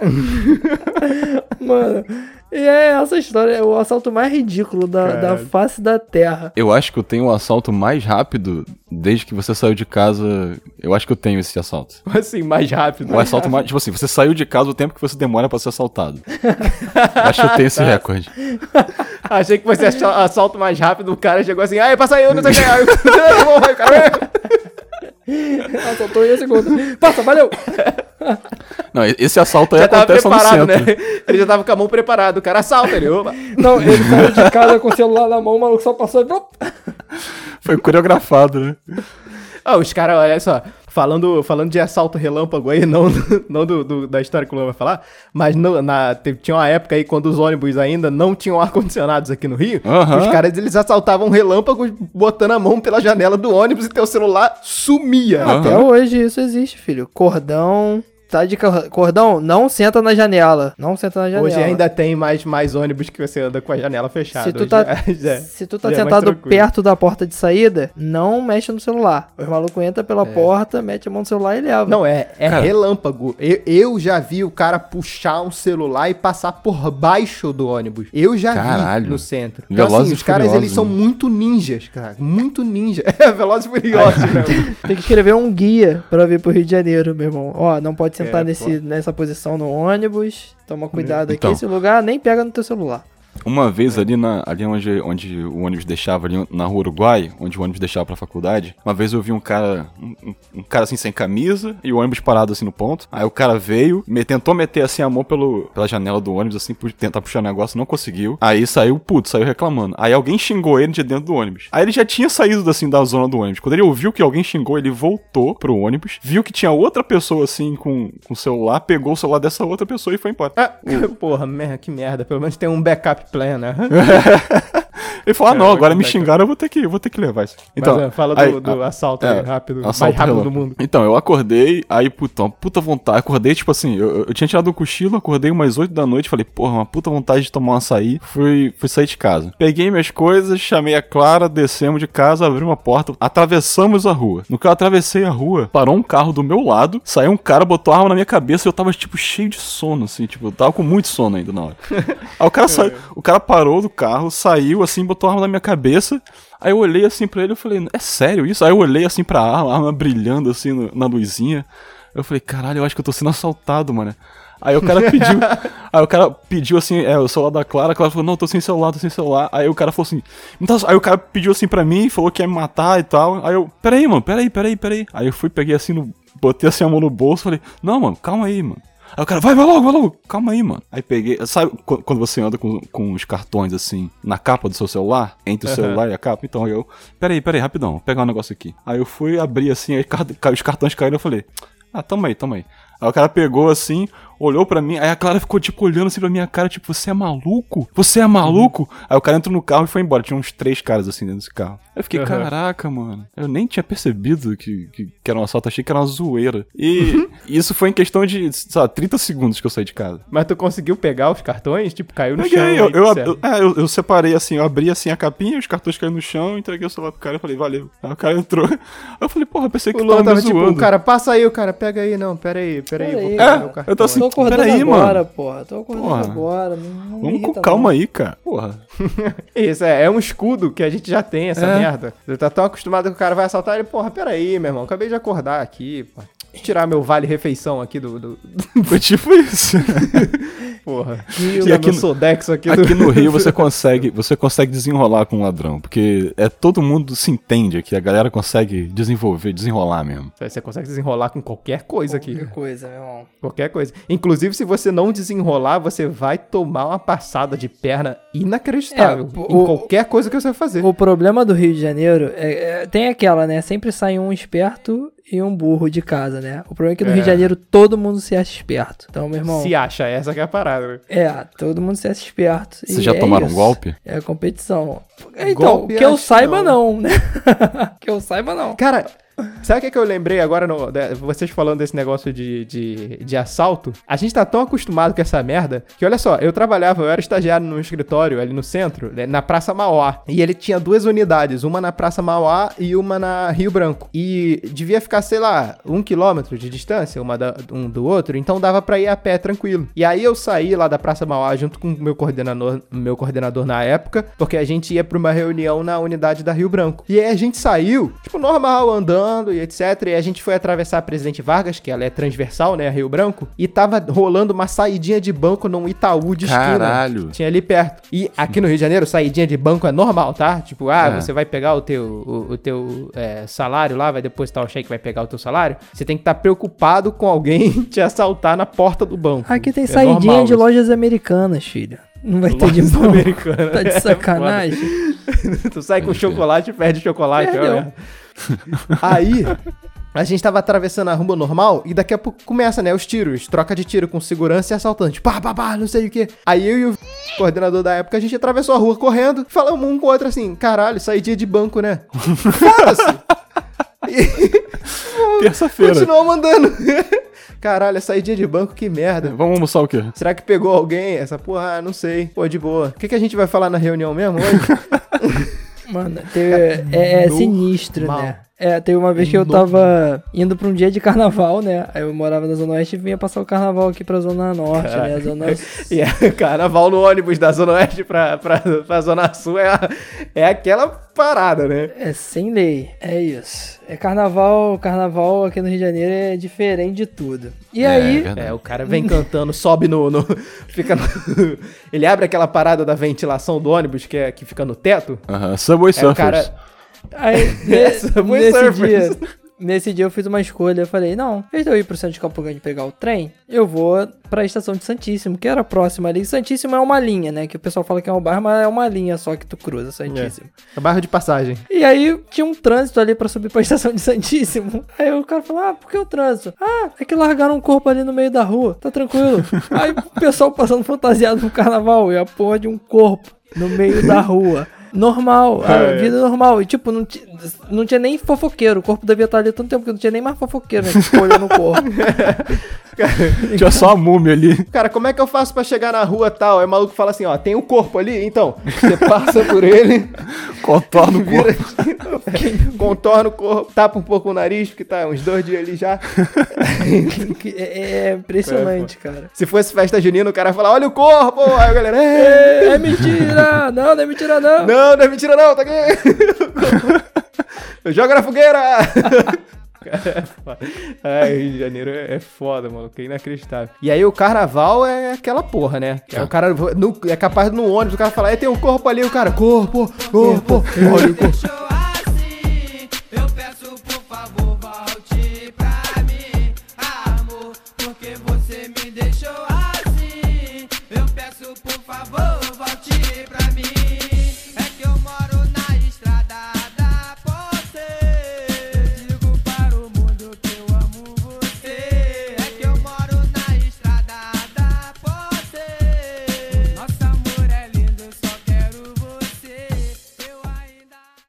Mano, e é essa história, é o assalto mais ridículo da, da face da terra. Eu acho que eu tenho o assalto mais rápido desde que você saiu de casa. Eu acho que eu tenho esse assalto. assim, mais rápido. O assalto mais. Tipo assim, você saiu de casa o tempo que você demora pra ser assaltado. Eu acho que eu tenho esse recorde. Achei que fosse assa- assalto mais rápido. O cara chegou assim: Ai, passa aí, eu não sei o que. Assaltou em um segundo. Passa, valeu! Não, esse assalto aí Já tava acontece no preparado, né? centro. Ele já tava com a mão preparada. O cara assalta ele. Opa. Não, ele saiu de casa com o celular na mão, o maluco só passou e. Foi coreografado, né? Ah, os caras, olha só, falando, falando de assalto relâmpago aí, não, não do, do- da história que o Luan vai falar, mas no- na, tinha uma época aí quando os ônibus ainda não tinham ar-condicionados aqui no Rio, Aham. os caras eles assaltavam relâmpagos botando a mão pela janela do ônibus e teu celular sumia. Aham. Até hoje isso existe, filho. Cordão, tá de cor- cordão, não senta na janela. Não senta na janela. Hoje ainda tem mais, mais ônibus que você anda com a janela fechada. Se tu tá, já- já- se tu tá é sentado tranquilo. perto da porta de saída, não mexe no celular. Os malucos entram pela porta, mete a mão no celular e leva. É. Não, é, é Cara. relâmpago. Eu, eu já vi o cara puxar um celular e passar por baixo do ônibus. Eu já Caralho. vi no centro. Então, Velozes assim, os caras, Furiosos, eles são né? muito ninjas, cara. Muito ninja. É, Velozes e Furiosos, né? Tem que escrever um guia pra vir pro Rio de Janeiro, meu irmão. Ó, não pode sentar É, nesse, nessa posição no ônibus. Toma cuidado Então. aqui. Esse lugar nem pega no teu celular. Uma vez ali, na, ali onde, onde o ônibus deixava, ali na rua Uruguai, onde o ônibus deixava pra faculdade, uma vez eu vi um cara, um, um- cara assim sem camisa e o ônibus parado assim no ponto. Aí o cara veio, me, tentou meter assim a mão pelo, pela janela do ônibus, assim, por tentar puxar o negócio, não conseguiu. Aí saiu, puto, saiu reclamando. Aí alguém xingou ele de dentro do ônibus. Aí ele já tinha saído assim da zona do ônibus. Quando ele ouviu que alguém xingou, ele voltou pro ônibus, viu que tinha outra pessoa assim com, com o celular, pegou o celular dessa outra pessoa e foi embora. Ah, porra, merda, que merda. Pelo menos tem um backup plan, né? Ele falou: ah, não, Caraca, agora me vai, xingaram, eu vou ter que, vou ter que levar isso. Então, é, fala do, aí, do assalto é, aí, rápido. assalto mais rápido do relâmpago. mundo. Então, eu acordei, aí, putão, puta vontade. Acordei, tipo assim, eu, eu tinha tirado um cochilo, acordei umas 8 da noite, falei, porra, uma puta vontade de tomar um açaí. Fui, fui sair de casa. Peguei minhas coisas, chamei a Clara, descemos de casa, abri uma porta, atravessamos a rua. No que eu atravessei a rua, parou um carro do meu lado, saiu um cara, botou a arma na minha cabeça e eu tava, tipo, cheio de sono, assim, tipo, eu tava com muito sono ainda na hora. Aí o cara saiu, o cara parou do carro, saiu, assim, botou a arma na minha cabeça. Aí eu olhei assim pra ele e falei, é sério isso? Aí eu olhei assim pra arma, a arma brilhando assim no- na luzinha. Eu falei, caralho, eu acho que eu tô sendo assaltado, mano. Aí o cara pediu. aí o cara pediu assim, é, o celular da Clara, a Clara falou, não, tô sem celular, tô sem celular. Aí o cara falou assim. "Me dá- Aí o cara pediu assim pra mim, falou que ia me matar e tal. Aí eu, peraí, mano, peraí, peraí, peraí. Aí eu fui, peguei assim no. Botei assim a mão no bolso falei, não, mano, calma aí, mano. Aí o cara, vai, vai logo, vai logo, calma aí, mano. Aí peguei, sabe qu- quando você anda com, com os cartões assim, na capa do seu celular? Entre o celular e a capa? Então eu, peraí, peraí, rapidão, vou pegar um negócio aqui. Aí eu fui abrir assim, aí os cartões caíram, eu falei, ah, toma aí, toma aí. Aí o cara pegou assim, olhou pra mim, aí a Clara ficou tipo olhando assim pra minha cara, tipo, você é maluco? Você é maluco? Aí o cara entrou no carro e foi embora. Tinha uns três caras assim dentro desse carro. Aí eu fiquei, Aham. caraca, mano. Eu nem tinha percebido que, que, que era um assalto, achei que era uma zoeira. E isso foi em questão de, sei lá, 30 segundos que eu saí de casa. Mas tu conseguiu pegar os cartões? Tipo, caiu no Peguei, chão. eu, aí, eu, eu- é, eu- eu separei assim, eu abri assim a capinha, os cartões caíram no chão, entreguei o celular pro cara e falei, valeu. Aí o cara entrou. Aí eu falei, porra, pensei que O Luan tava me tava tipo, zoando. o cara, passa aí, o cara, pega aí, não, pera aí, pera aí, Pera vou aí, pegar cara. meu É, cartão. eu tô assim, acordando peraí, agora, mano. porra. Tô acordando Porra. agora. Não, Vamos com calma aí, cara. Porra. Isso, é, é um escudo que a gente já tem, essa É. merda. Você tá tão acostumado que o cara vai assaltar ele, porra, pera aí, meu irmão, acabei de acordar aqui, eu tirar meu vale-refeição aqui do, do- Foi tipo isso. Porra. E Tirar aqui no- Sodexo aqui, Aqui do... no Rio você consegue, você consegue desenrolar com um ladrão, porque é todo mundo se entende aqui, a galera consegue desenvolver, desenrolar mesmo. Você consegue desenrolar com qualquer coisa aqui. Qualquer coisa, meu irmão. Qualquer coisa. Inclusive, se você não desenrolar, você vai tomar uma passada de perna inacreditável. É, em o- qualquer coisa que você vai fazer. O problema do Rio de Janeiro é, é- tem aquela, né? Sempre sai um esperto e um burro de casa, né? O problema é que no É. Rio de Janeiro todo mundo se acha esperto. Então, meu irmão. Se acha, essa que é a parada. né? É, todo mundo se acha esperto. Vocês já é tomaram um isso. golpe? É a competição. Então, Golpe, que eu saiba não. não, né? que eu saiba não. Cara, sabe o que, que eu lembrei agora, no- de- vocês falando desse negócio de, de, de assalto? A gente tá tão acostumado com essa merda que, olha só, eu trabalhava, eu era estagiário num escritório ali no centro, né, na Praça Mauá. E ele tinha duas unidades, uma na Praça Mauá e uma na Rio Branco. E devia ficar, sei lá, um quilômetro de distância, uma da- um do outro, então dava pra ir a pé tranquilo. E aí eu saí lá da Praça Mauá junto com o meu coordenador, meu coordenador na época, porque a gente ia pra uma reunião na unidade da Rio Branco. E aí a gente saiu, tipo, normal, andando e etc. E a gente foi atravessar a Presidente Vargas, que ela é transversal, né, a Rio Branco, e tava rolando uma saidinha de banco num Itaú de esquina. Caralho. Tinha ali perto. E aqui no Rio de Janeiro, saidinha de banco é normal, tá? Tipo, ah, É. você vai pegar o teu, o, o teu é, salário lá, vai depositar o cheque, vai pegar o teu salário. Você tem que estar preocupado com alguém te assaltar na porta do banco. Aqui tem É saidinha normal de isso. lojas americanas, filho. Não vai ter de bom. americanas. Tá de É sacanagem. tu sai com chocolate e perde chocolate. Perdeu. olha. Aí, a gente tava atravessando a rua normal e daqui a pouco começa, né, os tiros. Troca de tiro com segurança e assaltante. Pá, pá, pá, não sei o que. Aí eu e o coordenador da época, a gente atravessou a rua correndo. Falamos um com o outro assim, caralho, saí dia de banco, né? Foda-se. Terça-feira. Continuou mandando. Caralho, essa saída de banco, que merda. Vamos almoçar o quê? Será que pegou alguém? Essa porra, ah, não sei. Pô, de boa. O que, que a gente vai falar na reunião mesmo hoje? Mano, teve, é, é sinistro, né? É, teve uma vez que eu tava indo pra um dia de carnaval, né? Aí eu morava na Zona Oeste e vinha passar o carnaval aqui pra Zona Norte, né? Zona... e é, carnaval no ônibus da Zona Oeste pra, pra, pra Zona Sul é, a- é aquela parada, né? É sem lei, é isso. É carnaval, carnaval aqui no Rio de Janeiro é diferente de tudo. E aí, verdade. É, o cara vem cantando, sobe no. no- fica no- ele abre aquela parada da ventilação do ônibus que, é, que fica no teto. Aham. Subway Aí o Surfers. cara. Aí ne- nesse surfers. dia, nesse dia eu fiz uma escolha, eu falei, não, em vez de eu ir pro centro de Campo Grande pegar o trem, eu vou pra estação de Santíssimo, que era próxima ali. Santíssimo é uma linha, né? Que o pessoal fala que é um bairro, mas é uma linha só que tu cruza, Santíssimo. É bairro de passagem. E aí tinha um trânsito ali pra subir pra estação de Santíssimo. Aí o cara falou: Ah, por que o trânsito? Ah, é que largaram um corpo ali no meio da rua, tá tranquilo. aí o pessoal passando fantasiado no carnaval e a porra de um corpo no meio da rua. Normal, a É. vida normal. E tipo, não, não tinha nem fofoqueiro. O corpo devia estar ali tanto tempo que não tinha nem mais fofoqueiro, né? Ficou olhando o corpo. Tinha só a múmia ali. Cara, como é que eu faço pra chegar na rua tal? Aí o maluco fala assim: ó, tem um corpo ali, então. Você passa por ele, Contorna o corpo. aqui, contorna o corpo, tapa um pouco o nariz, porque tá uns dois dias ali já. É, é impressionante, cara. Se fosse festa junina, o cara ia falar: olha o corpo! Aí a galera, "Ei, É, é mentira! Não, não é mentira, não! Não, não é mentira não, tá aqui. Joga na fogueira. Cara, é foda. Ai, Rio de Janeiro é é foda, mano. Que inacreditável. E aí o carnaval é aquela porra, né? É o cara no- é capaz de no ônibus o cara falar, é, tem um corpo ali, o cara, corpo, corpo, olha o corpo.